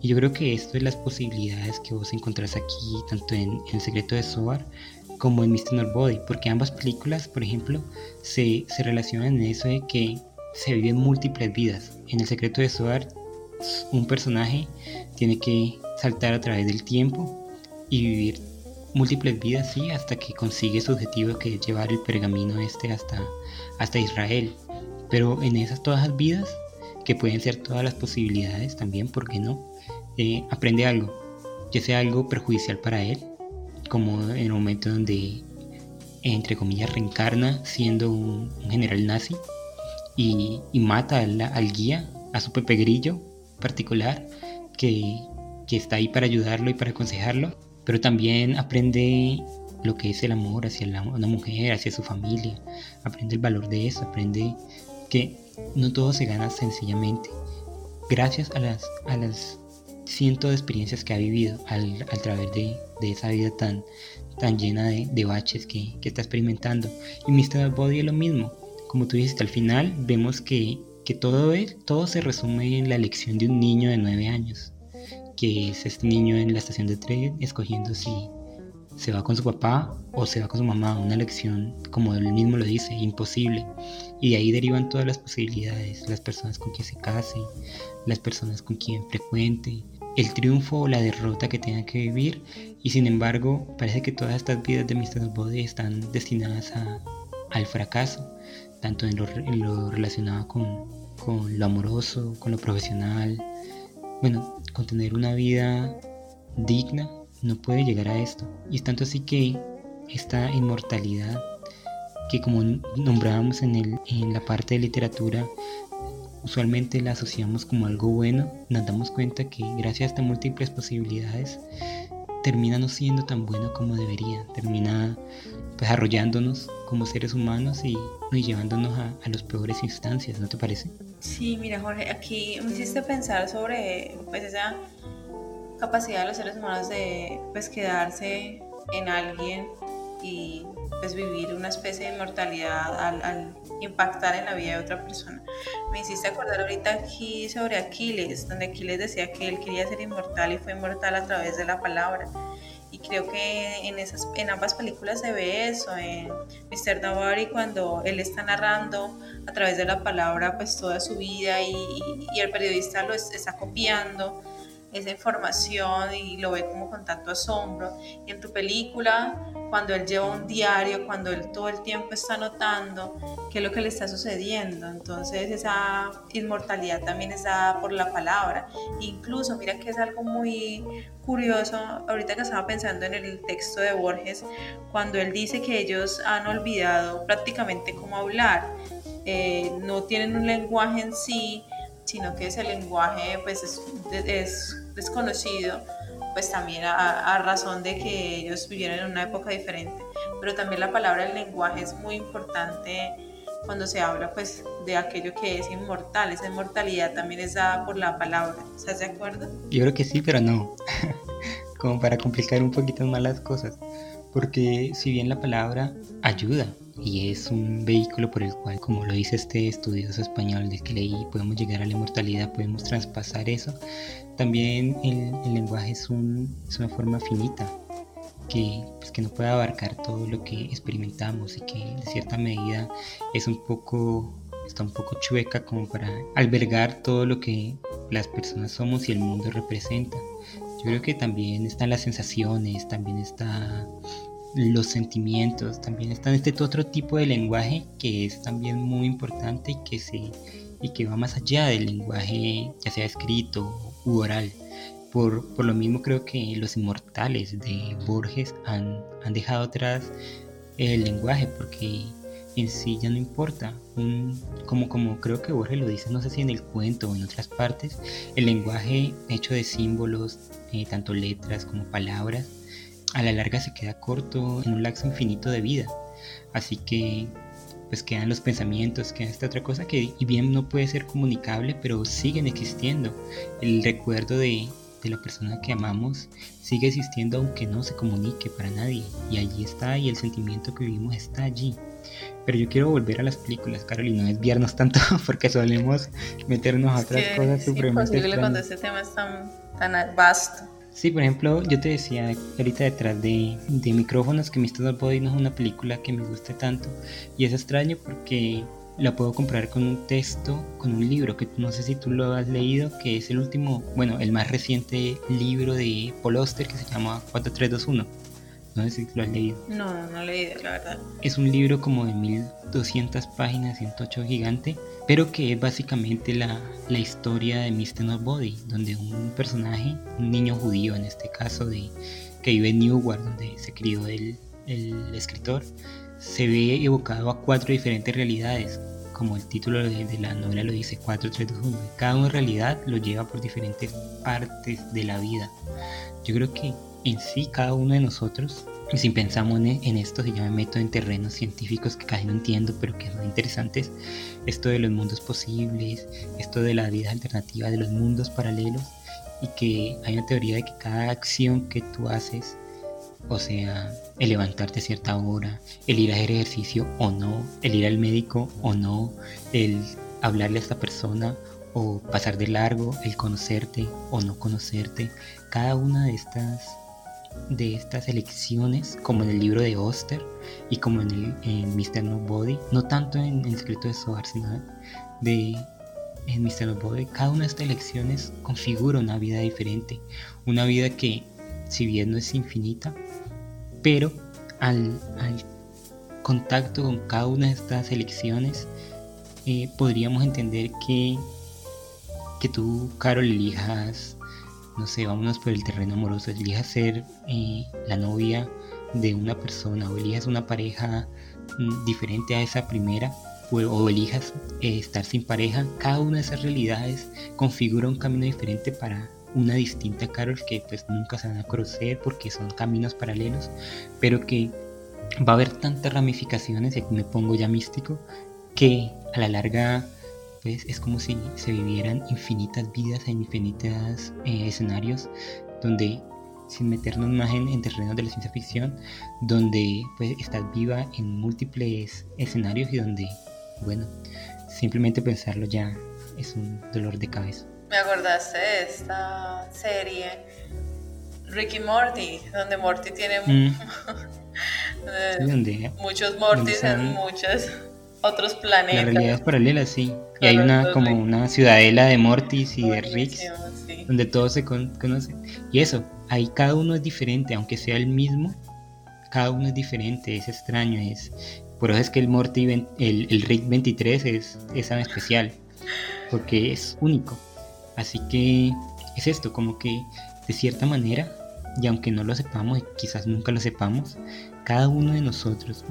Y yo creo que esto es las posibilidades que vos encontrás aquí, tanto en, El secreto de Soar como en Mr. Body porque ambas películas, por ejemplo, se, se relacionan en eso de que se viven múltiples vidas. En El secreto de Soar, un personaje tiene que saltar a través del tiempo y vivir múltiples vidas, sí, hasta que consigue su objetivo que es llevar el pergamino este hasta, hasta Israel. Pero en esas todas las vidas, que pueden ser todas las posibilidades también, ¿por qué no? Eh, aprende algo, que sea algo perjudicial para él, como en el momento donde, entre comillas, reencarna siendo un general nazi y, mata al, guía, a su Pepe Grillo particular, que, está ahí para ayudarlo y para aconsejarlo, pero también aprende lo que es el amor hacia una mujer, hacia su familia, aprende el valor de eso, aprende que no todo se gana sencillamente. Gracias a las, a las cientos de experiencias que ha vivido al, través de, esa vida tan, tan llena de, baches que, que, está experimentando. Y Mr. Body es lo mismo como tú dijiste, al final vemos que, todo, todo se resume en la elección de un niño de nueve años, que es este niño en la estación de tren escogiendo si se va con su papá o se va con su mamá, una elección, como él mismo lo dice, imposible. Y de ahí derivan todas las posibilidades, las personas con quien se case, las personas con quien frecuente, el triunfo o la derrota que tenga que vivir. Y sin embargo, parece que todas estas vidas de Mr. Body están destinadas al fracaso tanto en lo, relacionado con, lo amoroso, con lo profesional. Bueno, con tener una vida digna no puede llegar a esto. Y es tanto así que esta inmortalidad, que como nombrábamos en, el, en la parte de literatura, usualmente la asociamos como algo bueno, nos damos cuenta que gracias a estas múltiples posibilidades termina no siendo tan bueno como debería, termina pues arrollándonos como seres humanos y, llevándonos a, a las peores instancias, ¿no te parece? Sí, mira Jorge, aquí me hiciste pensar sobre pues esa capacidad de los seres humanos de pues quedarse en alguien y pues vivir una especie de inmortalidad al, impactar en la vida de otra persona. Me hiciste acordar ahorita aquí sobre Aquiles, donde Aquiles decía que él quería ser inmortal y fue inmortal a través de la palabra. Y creo que en, esas, en ambas películas se ve eso, en Mr. Nobody cuando él está narrando a través de la palabra pues toda su vida y el periodista lo está copiando esa información y lo ve como con tanto asombro. Y en tu película, cuando él lleva un diario, cuando él todo el tiempo está notando qué es lo que le está sucediendo. Entonces esa inmortalidad también es dada por la palabra. Incluso, mira que es algo muy curioso, ahorita que estaba pensando en el texto de Borges, cuando él dice que ellos han olvidado prácticamente cómo hablar. Eh, no tienen un lenguaje en sí, sino que ese lenguaje pues es, es desconocido, pues también a, razón de que ellos vivieron en una época diferente. Pero también la palabra el lenguaje es muy importante cuando se habla pues de aquello que es inmortal. Esa inmortalidad también es dada por la palabra. ¿Estás de acuerdo? Yo creo que sí, pero no. [LAUGHS] Como para complicar un poquito más las cosas. Porque si bien la palabra ayuda, y es un vehículo por el cual, como lo dice este estudioso español del que leí, podemos llegar a la inmortalidad, podemos traspasar eso. También el, lenguaje es, es, una forma finita que, pues, que no puede abarcar todo lo que experimentamos y que en cierta medida es un poco está un poco chueca como para albergar todo lo que las personas somos y el mundo representa. Yo creo que también están las sensaciones, también está los sentimientos, también está este otro tipo de lenguaje que es también muy importante y que, se, y que va más allá del lenguaje ya sea escrito u oral. Por, por lo mismo creo que los inmortales de Borges han, han dejado atrás el lenguaje porque en sí ya no importa. Un, como, como creo que Borges lo dice, no sé si en el cuento o en otras partes, el lenguaje hecho de símbolos, eh, tanto letras como palabras, a la larga se queda corto en un lapso infinito de vida. Así que pues quedan los pensamientos, queda esta otra cosa que y bien no puede ser comunicable, pero siguen existiendo. El recuerdo de, de la persona que amamos sigue existiendo aunque no se comunique para nadie. Y allí está y el sentimiento que vivimos está allí. Pero yo quiero volver a las películas, Carol, y no desviarnos tanto [LAUGHS] porque solemos meternos a otras cosas supremamente. Es imposible cuando ese tema es tan, tan vasto. Sí, por ejemplo, yo te decía ahorita detrás de, de micrófonos que Mr. Body no es una película que me guste tanto. Y es extraño porque la puedo comprar con un texto, con un libro que no sé si tú lo has leído, que es el último, bueno, el más reciente libro de Paul Auster que se llama 4321. No sé si lo has leído. No, no, lo he leído, la verdad. Es un libro como de 1200 páginas y un tocho gigante pero que es básicamente la, la historia de Mr. Nobody, donde un personaje, un niño judío en este caso, de, que vive en Newark, donde se crió el, el escritor, se ve evocado a cuatro diferentes realidades, como el título de, la novela lo dice, 4321. Cada en realidad lo lleva por diferentes partes de la vida. Yo creo que en sí cada uno de nosotros y si pensamos en, esto, si yo me meto en terrenos científicos que casi no entiendo, pero que son interesantes, esto de los mundos posibles, esto de la vida alternativa, de los mundos paralelos, y que hay una teoría de que cada acción que tú haces, o sea, el levantarte a cierta hora, el ir a hacer ejercicio o no, el ir al médico o no, el hablarle a esta persona o pasar de largo, el conocerte o no conocerte, cada una de estas de estas elecciones, como en el libro de Oster y como en, el, en Mr. Nobody, no tanto en El secreto de Soar, sino de en Mr. Nobody, cada una de estas elecciones configura una vida diferente, una vida que, si bien no es infinita, pero al, contacto con cada una de estas elecciones, eh, podríamos entender que, que tú, Carol, elijas no sé, vámonos por el terreno amoroso, elijas ser eh, la novia de una persona o elijas una pareja mm, diferente a esa primera o, elijas eh, estar sin pareja, cada una de esas realidades configura un camino diferente para, una distinta Carol que pues nunca se van a conocer porque son caminos paralelos, pero que va a haber tantas ramificaciones, y aquí me pongo ya místico, que a la larga pues es como si se vivieran infinitas vidas en infinitos eh, escenarios donde sin meternos más en, en terrenos de la ciencia ficción, donde pues estás viva en múltiples escenarios y donde, bueno, simplemente pensarlo ya es un dolor de cabeza. Me acordaste de esta serie Ricky Morty, donde Morty tiene mm. [LAUGHS] muchos Mortys en muchos otros planetas. La realidad es paralela, sí. Y hay una como una ciudadela de Mortys y de Ricks, donde todos se conocen. Y eso, ahí cada uno es diferente, aunque sea el mismo, cada uno es diferente, es extraño, es por eso es que el Morty, el, el Rick 23 es, es tan especial, porque es único. Así que es esto, como que de cierta manera, y aunque no lo sepamos, y quizás nunca lo sepamos, cada uno de nosotros,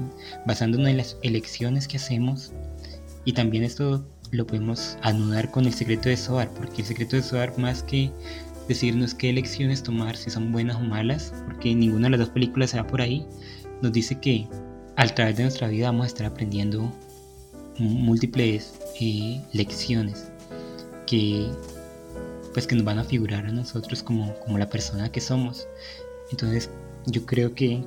basándonos en las elecciones que hacemos, y también esto lo podemos anudar con el secreto de Soar, porque el secreto de Soar más que decirnos qué elecciones tomar, si son buenas o malas, porque ninguna de las dos películas se va por ahí, nos dice que al través de nuestra vida vamos a estar aprendiendo múltiples eh, lecciones que pues que nos van a figurar a nosotros como, como la persona que somos. Entonces yo creo que,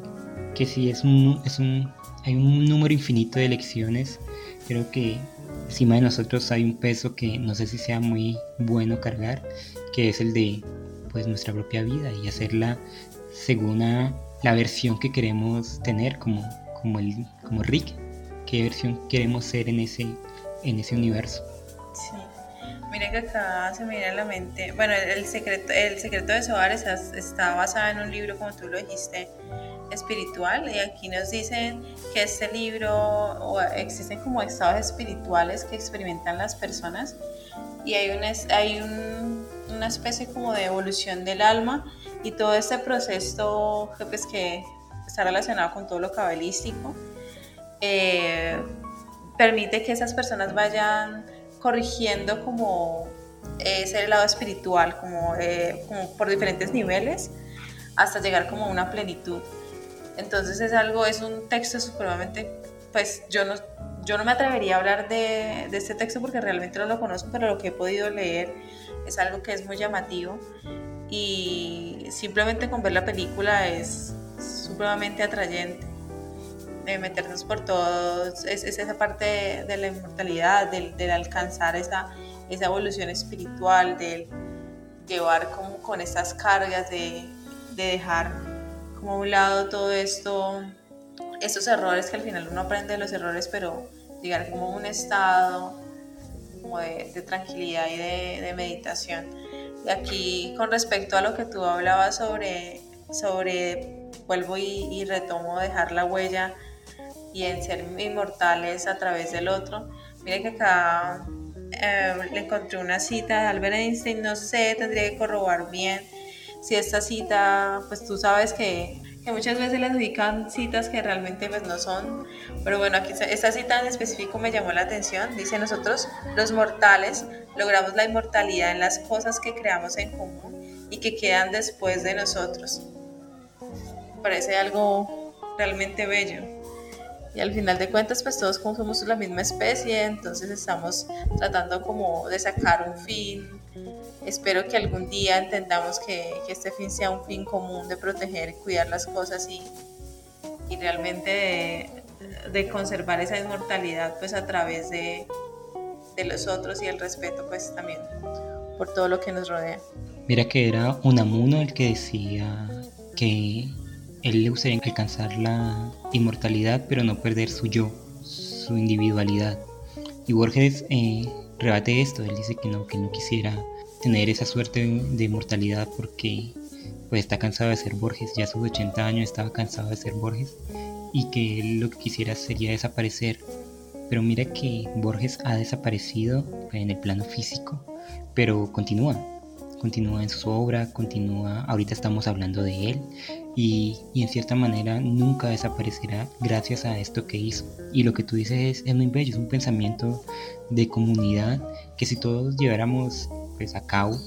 que si es un, es un, hay un número infinito de lecciones, creo que encima de nosotros hay un peso que no sé si sea muy bueno cargar, que es el de pues nuestra propia vida y hacerla según la versión que queremos tener como, como, el, como Rick, qué versión queremos ser en ese, en ese universo. Sí. Mira que acá se me viene a la mente, bueno, el secreto, el secreto de Soares está basado en un libro, como tú lo dijiste, espiritual, y aquí nos dicen que este libro, o existen como estados espirituales que experimentan las personas, y hay, un, hay un, una especie como de evolución del alma, y todo este proceso pues, que está relacionado con todo lo cabalístico, eh, permite que esas personas vayan corrigiendo como ese lado espiritual, como, eh, por diferentes niveles, hasta llegar como a una plenitud. Entonces es algo, es un texto supremamente, pues yo no, yo no me atrevería a hablar de, de, este texto porque realmente no lo conozco, pero lo que he podido leer es algo que es muy llamativo y simplemente con ver la película es supremamente atrayente. De meternos por todos, es, esa parte de, la inmortalidad, del, alcanzar esa, esa evolución espiritual, del llevar como con esas cargas, de, dejar como un lado todo esto, estos errores que al final uno aprende de los errores, pero llegar como a un estado de, tranquilidad y de, meditación. Y aquí con respecto a lo que tú hablabas sobre, sobre vuelvo y, retomo dejar la huella y en ser inmortales a través del otro. Miren que acá eh, le encontré una cita de Albert Einstein, no sé, tendría que corroborar bien si esta cita, pues tú sabes que, que muchas veces le dedican citas que realmente pues no son, pero bueno, aquí esta cita en específico me llamó la atención, dice nosotros los mortales logramos la inmortalidad en las cosas que creamos en común y que quedan después de nosotros. Parece algo realmente bello y al final de cuentas pues todos como somos la misma especie, entonces estamos tratando como de sacar un fin. Espero que algún día entendamos que, que este fin sea un fin común de proteger y cuidar las cosas y, y realmente de, de, conservar esa inmortalidad pues a través de, de los otros y el respeto pues también por todo lo que nos rodea. Mira que era Unamuno el que decía que él le gustaría alcanzar la inmortalidad, pero no perder su yo, su individualidad. Y Borges eh, rebate esto, él dice que no, que no quisiera tener esa suerte de inmortalidad porque pues está cansado de ser Borges, ya a sus 80 años estaba cansado de ser Borges y que lo que quisiera sería desaparecer. Pero mira que Borges ha desaparecido en el plano físico, pero continúa, continúa en su obra, continúa, ahorita estamos hablando de él y, en cierta manera nunca desaparecerá gracias a esto que hizo. Y lo que tú dices es, es muy bello, es un pensamiento de comunidad que si todos lleváramos pues, a cabo,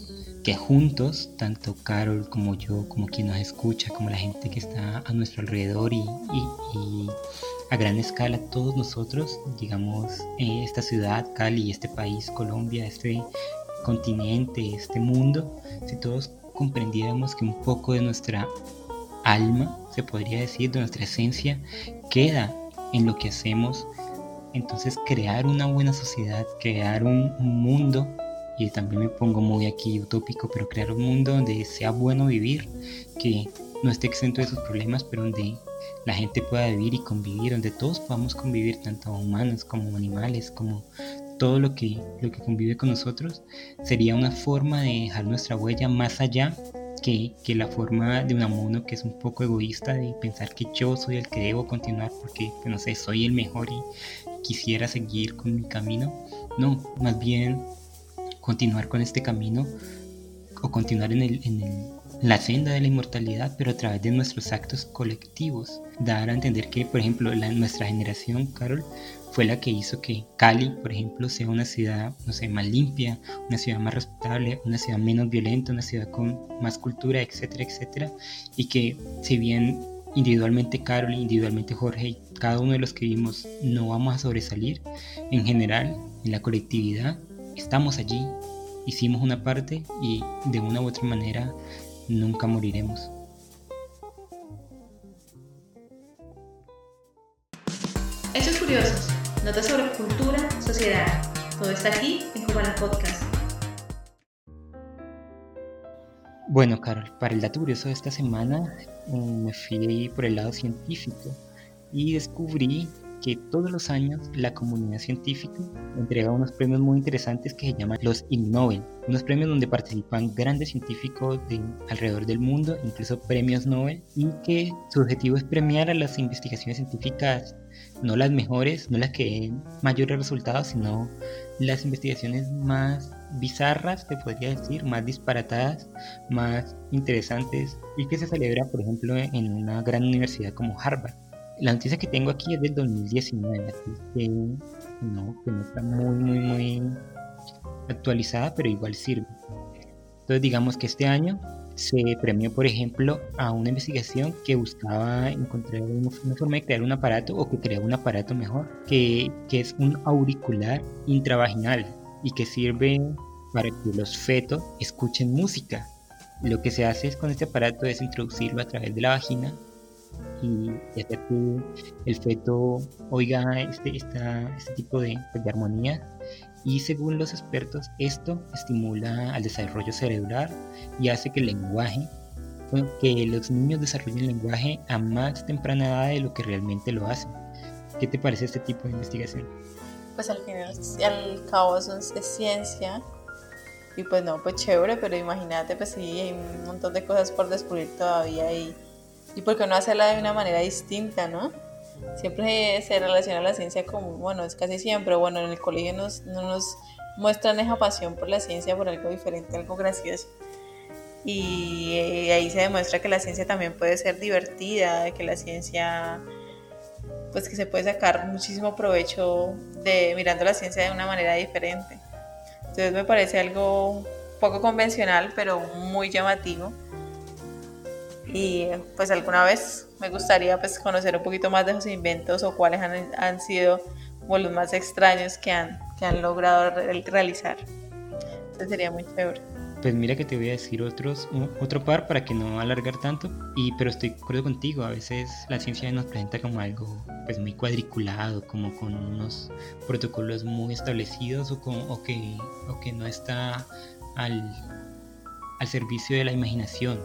que juntos, tanto Carol como yo, como quien nos escucha, como la gente que está a nuestro alrededor y, a gran escala todos nosotros, digamos, esta ciudad, Cali, este país, Colombia, este continente, este mundo, si todos comprendiéramos que un poco de nuestra alma, se podría decir, de nuestra esencia, queda en lo que hacemos, entonces crear una buena sociedad, crear un mundo y también me pongo muy aquí utópico, pero crear un mundo donde sea bueno vivir, que no esté exento de sus problemas, pero donde la gente pueda vivir y convivir, donde todos podamos convivir, tanto humanos como animales, como todo lo que, lo que convive con nosotros, sería una forma de dejar nuestra huella más allá que, que, la forma de un mono que es un poco egoísta de pensar que yo soy el que debo continuar porque, pues, no sé, soy el mejor y quisiera seguir con mi camino. No, más bien continuar con este camino o continuar en, la senda de la inmortalidad, pero a través de nuestros actos colectivos. Dar a entender que, por ejemplo, la, nuestra generación, Carol, fue la que hizo que Cali, por ejemplo, sea una ciudad, no sé, más limpia, una ciudad más respetable, una ciudad menos violenta, una ciudad con más cultura, etcétera, etcétera. Y que si bien individualmente Carol, individualmente Jorge cada uno de los que vimos no vamos a sobresalir, en general, en la colectividad, estamos allí, hicimos una parte y de una u otra manera nunca moriremos. Hechos curiosos, notas sobre cultura, sociedad. Todo está aquí en Cubana Podcast. Bueno, Carol, para el dato curioso de esta semana eh, me fui por el lado científico y descubrí que todos los años la comunidad científica entrega unos premios muy interesantes que se llaman los Ig Nobel, unos premios donde participan grandes científicos de alrededor del mundo, incluso premios Nobel, y que su objetivo es premiar a las investigaciones científicas, no las mejores, no las que den mayores resultados, sino las investigaciones más bizarras, se podría decir, más disparatadas, más interesantes, y que se celebra, por ejemplo, en una gran universidad como Harvard. La noticia que tengo aquí es del 2019, así que no, que no está muy, muy, muy actualizada, pero igual sirve. Entonces digamos que este año se premió, por ejemplo, a una investigación que buscaba encontrar una, forma de crear un aparato o que crea un aparato mejor, que, que es un auricular intravaginal y que sirve para que los fetos escuchen música. Lo que se hace es con este aparato es introducirlo a través de la vagina y, hacer que el feto oiga este, este tipo de, de armonía y según los expertos esto estimula al desarrollo cerebral y hace que el lenguaje que los niños desarrollen el lenguaje a más temprana edad de lo que realmente lo hacen. ¿Qué te parece este tipo de investigación? Pues al final, al cabo es, es ciencia y pues no, pues chévere, pero imagínate, pues sí, hay un montón de cosas por descubrir todavía y y por qué no hacerla de una manera distinta, ¿no? Siempre se relaciona la ciencia como, bueno, es casi siempre, bueno, en el colegio nos, no nos muestran esa pasión por la ciencia, por algo diferente, algo gracioso. Y eh, ahí se demuestra que la ciencia también puede ser divertida, que la ciencia, pues que se puede sacar muchísimo provecho de mirando la ciencia de una manera diferente. Entonces me parece algo poco convencional, pero muy llamativo y pues alguna vez me gustaría pues conocer un poquito más de esos inventos o cuáles han, han sido como los más extraños que han, que han logrado realizar. Entonces sería muy chévere. Pues mira que te voy a decir otros, otro par para que no alargar tanto, y, pero estoy de acuerdo contigo, a veces la ciencia nos presenta como algo pues muy cuadriculado, como con unos protocolos muy establecidos o, con, o, que, o que no está al, al servicio de la imaginación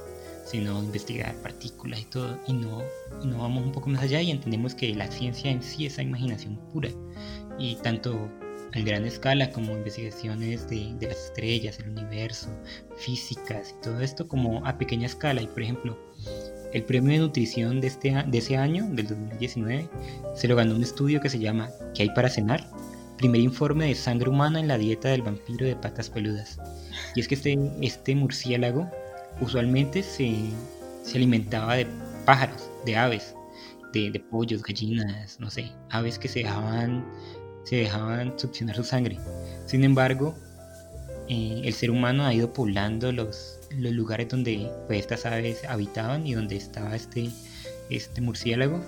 sino investigar partículas y todo, y no, no vamos un poco más allá y entendemos que la ciencia en sí es esa imaginación pura, y tanto a gran escala como investigaciones de, de, las estrellas, el universo, físicas y todo esto como a pequeña escala. Y por ejemplo, el premio de nutrición de, este, de ese año, del 2019, se lo ganó un estudio que se llama ¿Qué hay para cenar? Primer informe de sangre humana en la dieta del vampiro de patas peludas. Y es que este, este murciélago usualmente se, alimentaba de pájaros, de aves, de, pollos, gallinas, no sé, aves que se dejaban, se dejaban succionar su sangre. Sin embargo, eh, el ser humano ha ido poblando los, los lugares donde pues, estas aves habitaban y donde estaba este, este murciélago.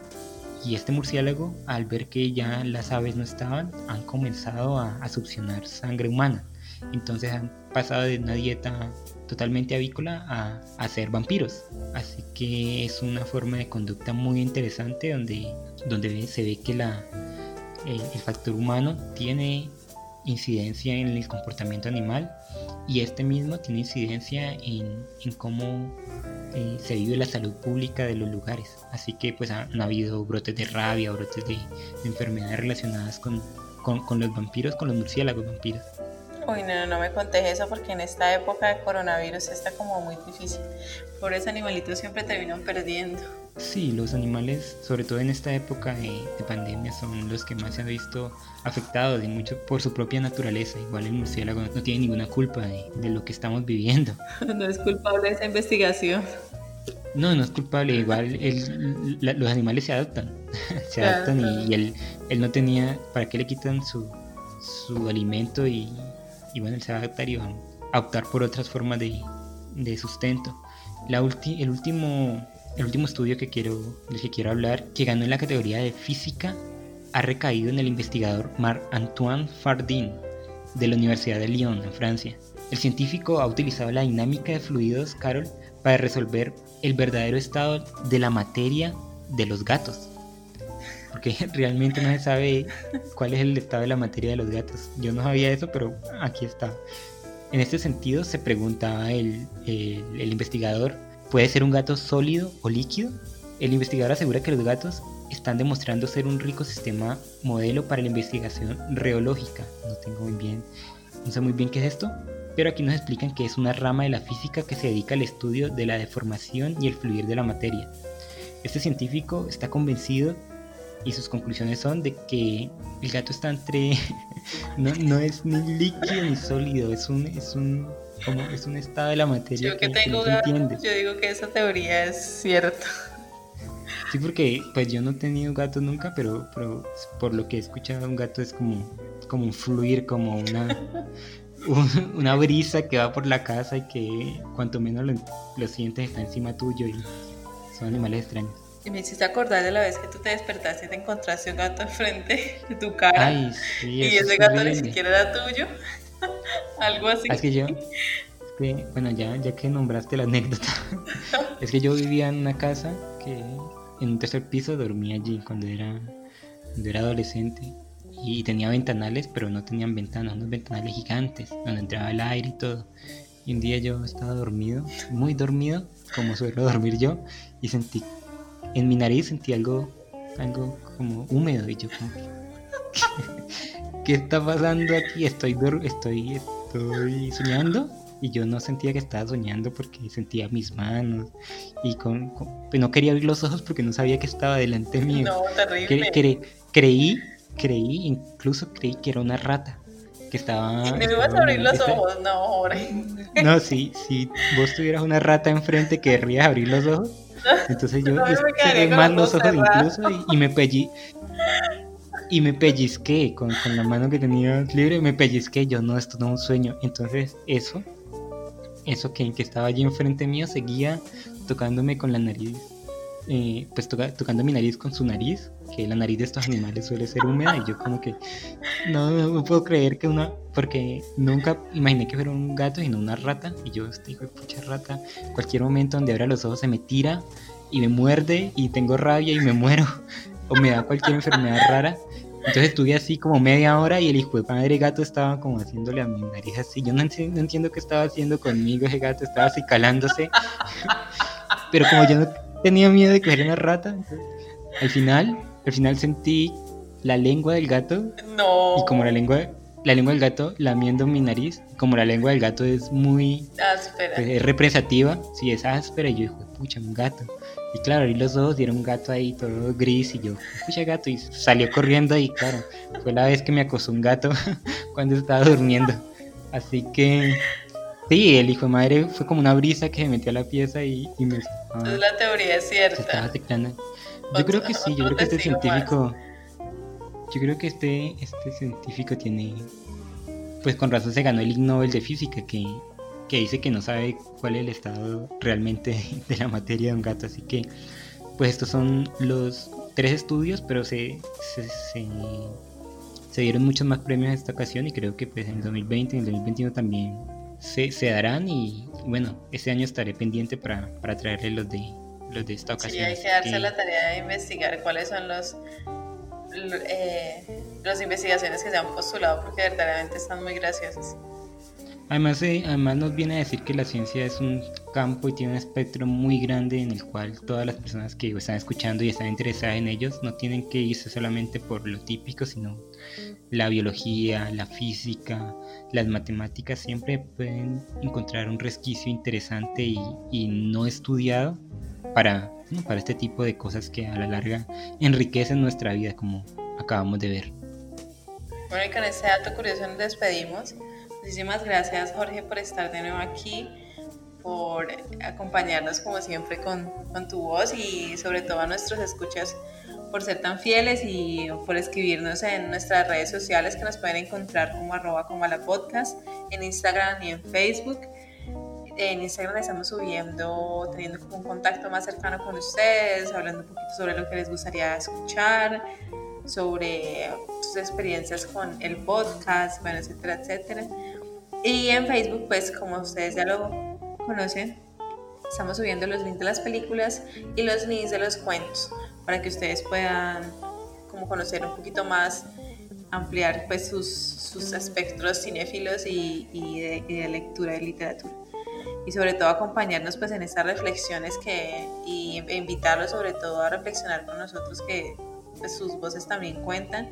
Y este murciélago, al ver que ya las aves no estaban, han comenzado a, a succionar sangre humana. Entonces han pasado de una dieta totalmente avícola a, a, ser vampiros. Así que es una forma de conducta muy interesante donde, donde se ve que la, el, factor humano tiene incidencia en el comportamiento animal y este mismo tiene incidencia en, en cómo eh, se vive la salud pública de los lugares. Así que pues han, habido brotes de rabia, brotes de, de enfermedades relacionadas con, con, los vampiros, con los murciélagos vampiros. Uy, no, no me conté eso porque en esta época de coronavirus está como muy difícil. Pobres animalitos siempre terminan perdiendo. Sí, los animales, sobre todo en esta época de, de, pandemia, son los que más se han visto afectados y mucho por su propia naturaleza. Igual el murciélago no tiene ninguna culpa de, de lo que estamos viviendo. [LAUGHS] No es culpable esa investigación. No, no es culpable. Igual el, la, los animales se adaptan. [LAUGHS] se claro. adaptan y, y, él, él no tenía. ¿Para qué le quitan su, su alimento? Y, y bueno, él se va a adaptar y va a optar por otras formas de, de sustento. La ulti, el último el último estudio que quiero, del que quiero hablar, que ganó en la categoría de física, ha recaído en el investigador Marc-Antoine Fardin de la Universidad de Lyon, en Francia. El científico ha utilizado la dinámica de fluidos, Carol, para resolver el verdadero estado de la materia de los gatos. Porque [LAUGHS] realmente no se sabe cuál es el estado de la materia de los gatos. Yo no sabía eso, pero aquí está. En este sentido, se preguntaba el, el, el investigador ¿Puede ser un gato sólido o líquido? El investigador asegura que los gatos están demostrando ser un rico sistema modelo para la investigación reológica. No tengo muy bien, no sé muy bien qué es esto, pero aquí nos explican que es una rama de la física que se dedica al estudio de la deformación y el fluir de la materia. Este científico está convencido y sus conclusiones son de que el gato está entre [LAUGHS] no, no es ni líquido ni sólido, es un, es un como es un estado de la materia yo que, que tengo que no gato, yo digo que esa teoría es cierta. Sí porque pues yo no he tenido gatos nunca pero, pero por lo que he escuchado un gato es como como un fluir como una una brisa que va por la casa y que cuanto menos lo, lo sientes está encima tuyo y son animales extraños y me hiciste acordar de la vez que tú te despertaste y te encontraste un gato enfrente de tu cara. Ay, sí, [LAUGHS] y ese gato ni siquiera era tuyo. [LAUGHS] Algo así. Es que yo, [LAUGHS] es que, bueno, ya, ya que nombraste la anécdota, es que yo vivía en una casa que en un tercer piso dormía allí cuando era, cuando era adolescente y tenía ventanales, pero no tenían ventanas, unos ventanales gigantes donde entraba el aire y todo. Y un día yo estaba dormido, muy dormido, como suelo dormir yo, y sentí, en mi nariz sentí algo, algo como húmedo y yo como, [LAUGHS] ¿qué está pasando aquí? Estoy, estoy, estoy soñando. Y yo no sentía que estaba soñando porque sentía mis manos. Y con, con pues no quería abrir los ojos porque no sabía que estaba delante mío. No, terrible. Cre, cre, creí, creí, incluso creí que era una rata. Que estaba. Y me ibas a abrir los esta... ojos, no, ahora. No, si, si vos tuvieras una rata enfrente, querrías abrir los ojos. Entonces yo [LAUGHS] No, cerré más los ojos incluso y, y me pellí y me pellizqué con, con la mano que tenía libre, me pellizqué, yo no, esto no es un sueño. Entonces eso, eso que, que estaba allí enfrente mío seguía tocándome con la nariz, eh, pues toca, tocando mi nariz con su nariz, que la nariz de estos animales suele ser húmeda y yo como que no, puedo creer que una, porque nunca imaginé que fuera un gato y una rata y yo este hijo de pucha rata, cualquier momento donde abra los ojos se me tira y me muerde y tengo rabia y me muero [LAUGHS] o me da cualquier enfermedad rara. Entonces estuve así como media hora y el hijo de padre gato estaba como haciéndole a mi nariz así. Yo no, enti- no entiendo qué estaba haciendo conmigo ese gato, estaba así calándose. [LAUGHS] Pero como yo no tenía miedo de coger una rata, al final, al final sentí la lengua del gato No. y como la lengua, la lengua del gato lamiendo mi nariz, como la lengua del gato es muy Áspera. pues, es representativa, sí, es áspera, y yo digo, pucha, un gato. Y claro, abrí los ojos y era un gato ahí todo gris, y yo, pucha, gato, y salió corriendo, y claro, fue la vez que me acosó un gato [LAUGHS] cuando estaba durmiendo. Así que, sí, el hijo de madre fue como una brisa que se metió a la pieza y, y me Entonces la teoría es se estaba cierta. Yo creo que sí, yo creo que este científico, yo creo que este, este científico tiene pues con razón se ganó el Nobel de Física, que, que dice que no sabe cuál es el estado realmente [LAUGHS] de la materia de un gato. Así que, pues estos son los tres estudios, pero se, se, se, dieron muchos más premios en esta ocasión y creo que pues en el 2020 y en el 2021 también se, se darán y bueno, este año estaré pendiente para, para traerle los de, los de esta ocasión. Sí, hay que darse la tarea de investigar cuáles son los eh, las investigaciones que se han postulado porque verdaderamente están muy graciosas. Además, eh, además nos viene a decir que la ciencia es un campo y tiene un espectro muy grande en el cual todas las personas que están escuchando y están interesadas en ellos no tienen que irse solamente por lo típico, sino la biología, la física, las matemáticas siempre pueden encontrar un resquicio interesante y, y no estudiado para, para este tipo de cosas que a la larga enriquecen nuestra vida como acabamos de ver. Bueno, y con este dato curioso nos despedimos. Muchísimas gracias Jorge por estar de nuevo aquí, por acompañarnos como siempre con, con tu voz y sobre todo a nuestros escuchas por ser tan fieles y por escribirnos en nuestras redes sociales que nos pueden encontrar como arroba como a la podcast, en Instagram y en Facebook. En Instagram estamos subiendo, teniendo como un contacto más cercano con ustedes, hablando un poquito sobre lo que les gustaría escuchar, sobre sus experiencias con el podcast, bueno, etcétera, etcétera. Y en Facebook, pues como ustedes ya lo conocen, estamos subiendo los links de las películas y los links de los cuentos para que ustedes puedan como conocer un poquito más, ampliar pues sus, sus espectros cinéfilos y, y, de, y, de, lectura de literatura. Y sobre todo acompañarnos pues en estas reflexiones que, y, e invitarlos sobre todo a reflexionar con nosotros que pues, sus voces también cuentan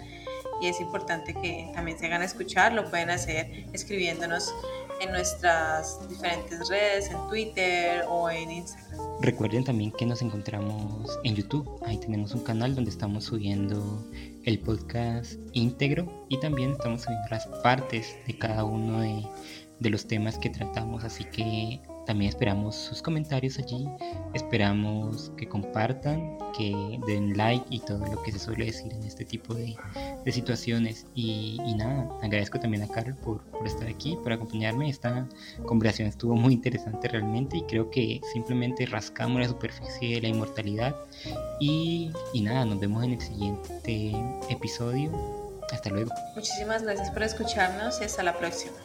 y es importante que también se hagan escuchar, lo pueden hacer escribiéndonos en nuestras diferentes redes, en Twitter o en Instagram. Recuerden también que nos encontramos en YouTube, ahí tenemos un canal donde estamos subiendo el podcast íntegro y también estamos subiendo las partes de cada uno de, de los temas que tratamos, así que también esperamos sus comentarios allí, esperamos que compartan, que den like y todo lo que se suele decir en este tipo de, de situaciones. Y, y, nada, agradezco también a Carl por, por, estar aquí, por acompañarme. Esta conversación estuvo muy interesante realmente y creo que simplemente rascamos la superficie de la inmortalidad. Y, y nada, nos vemos en el siguiente episodio. Hasta luego. Muchísimas gracias por escucharnos y hasta la próxima.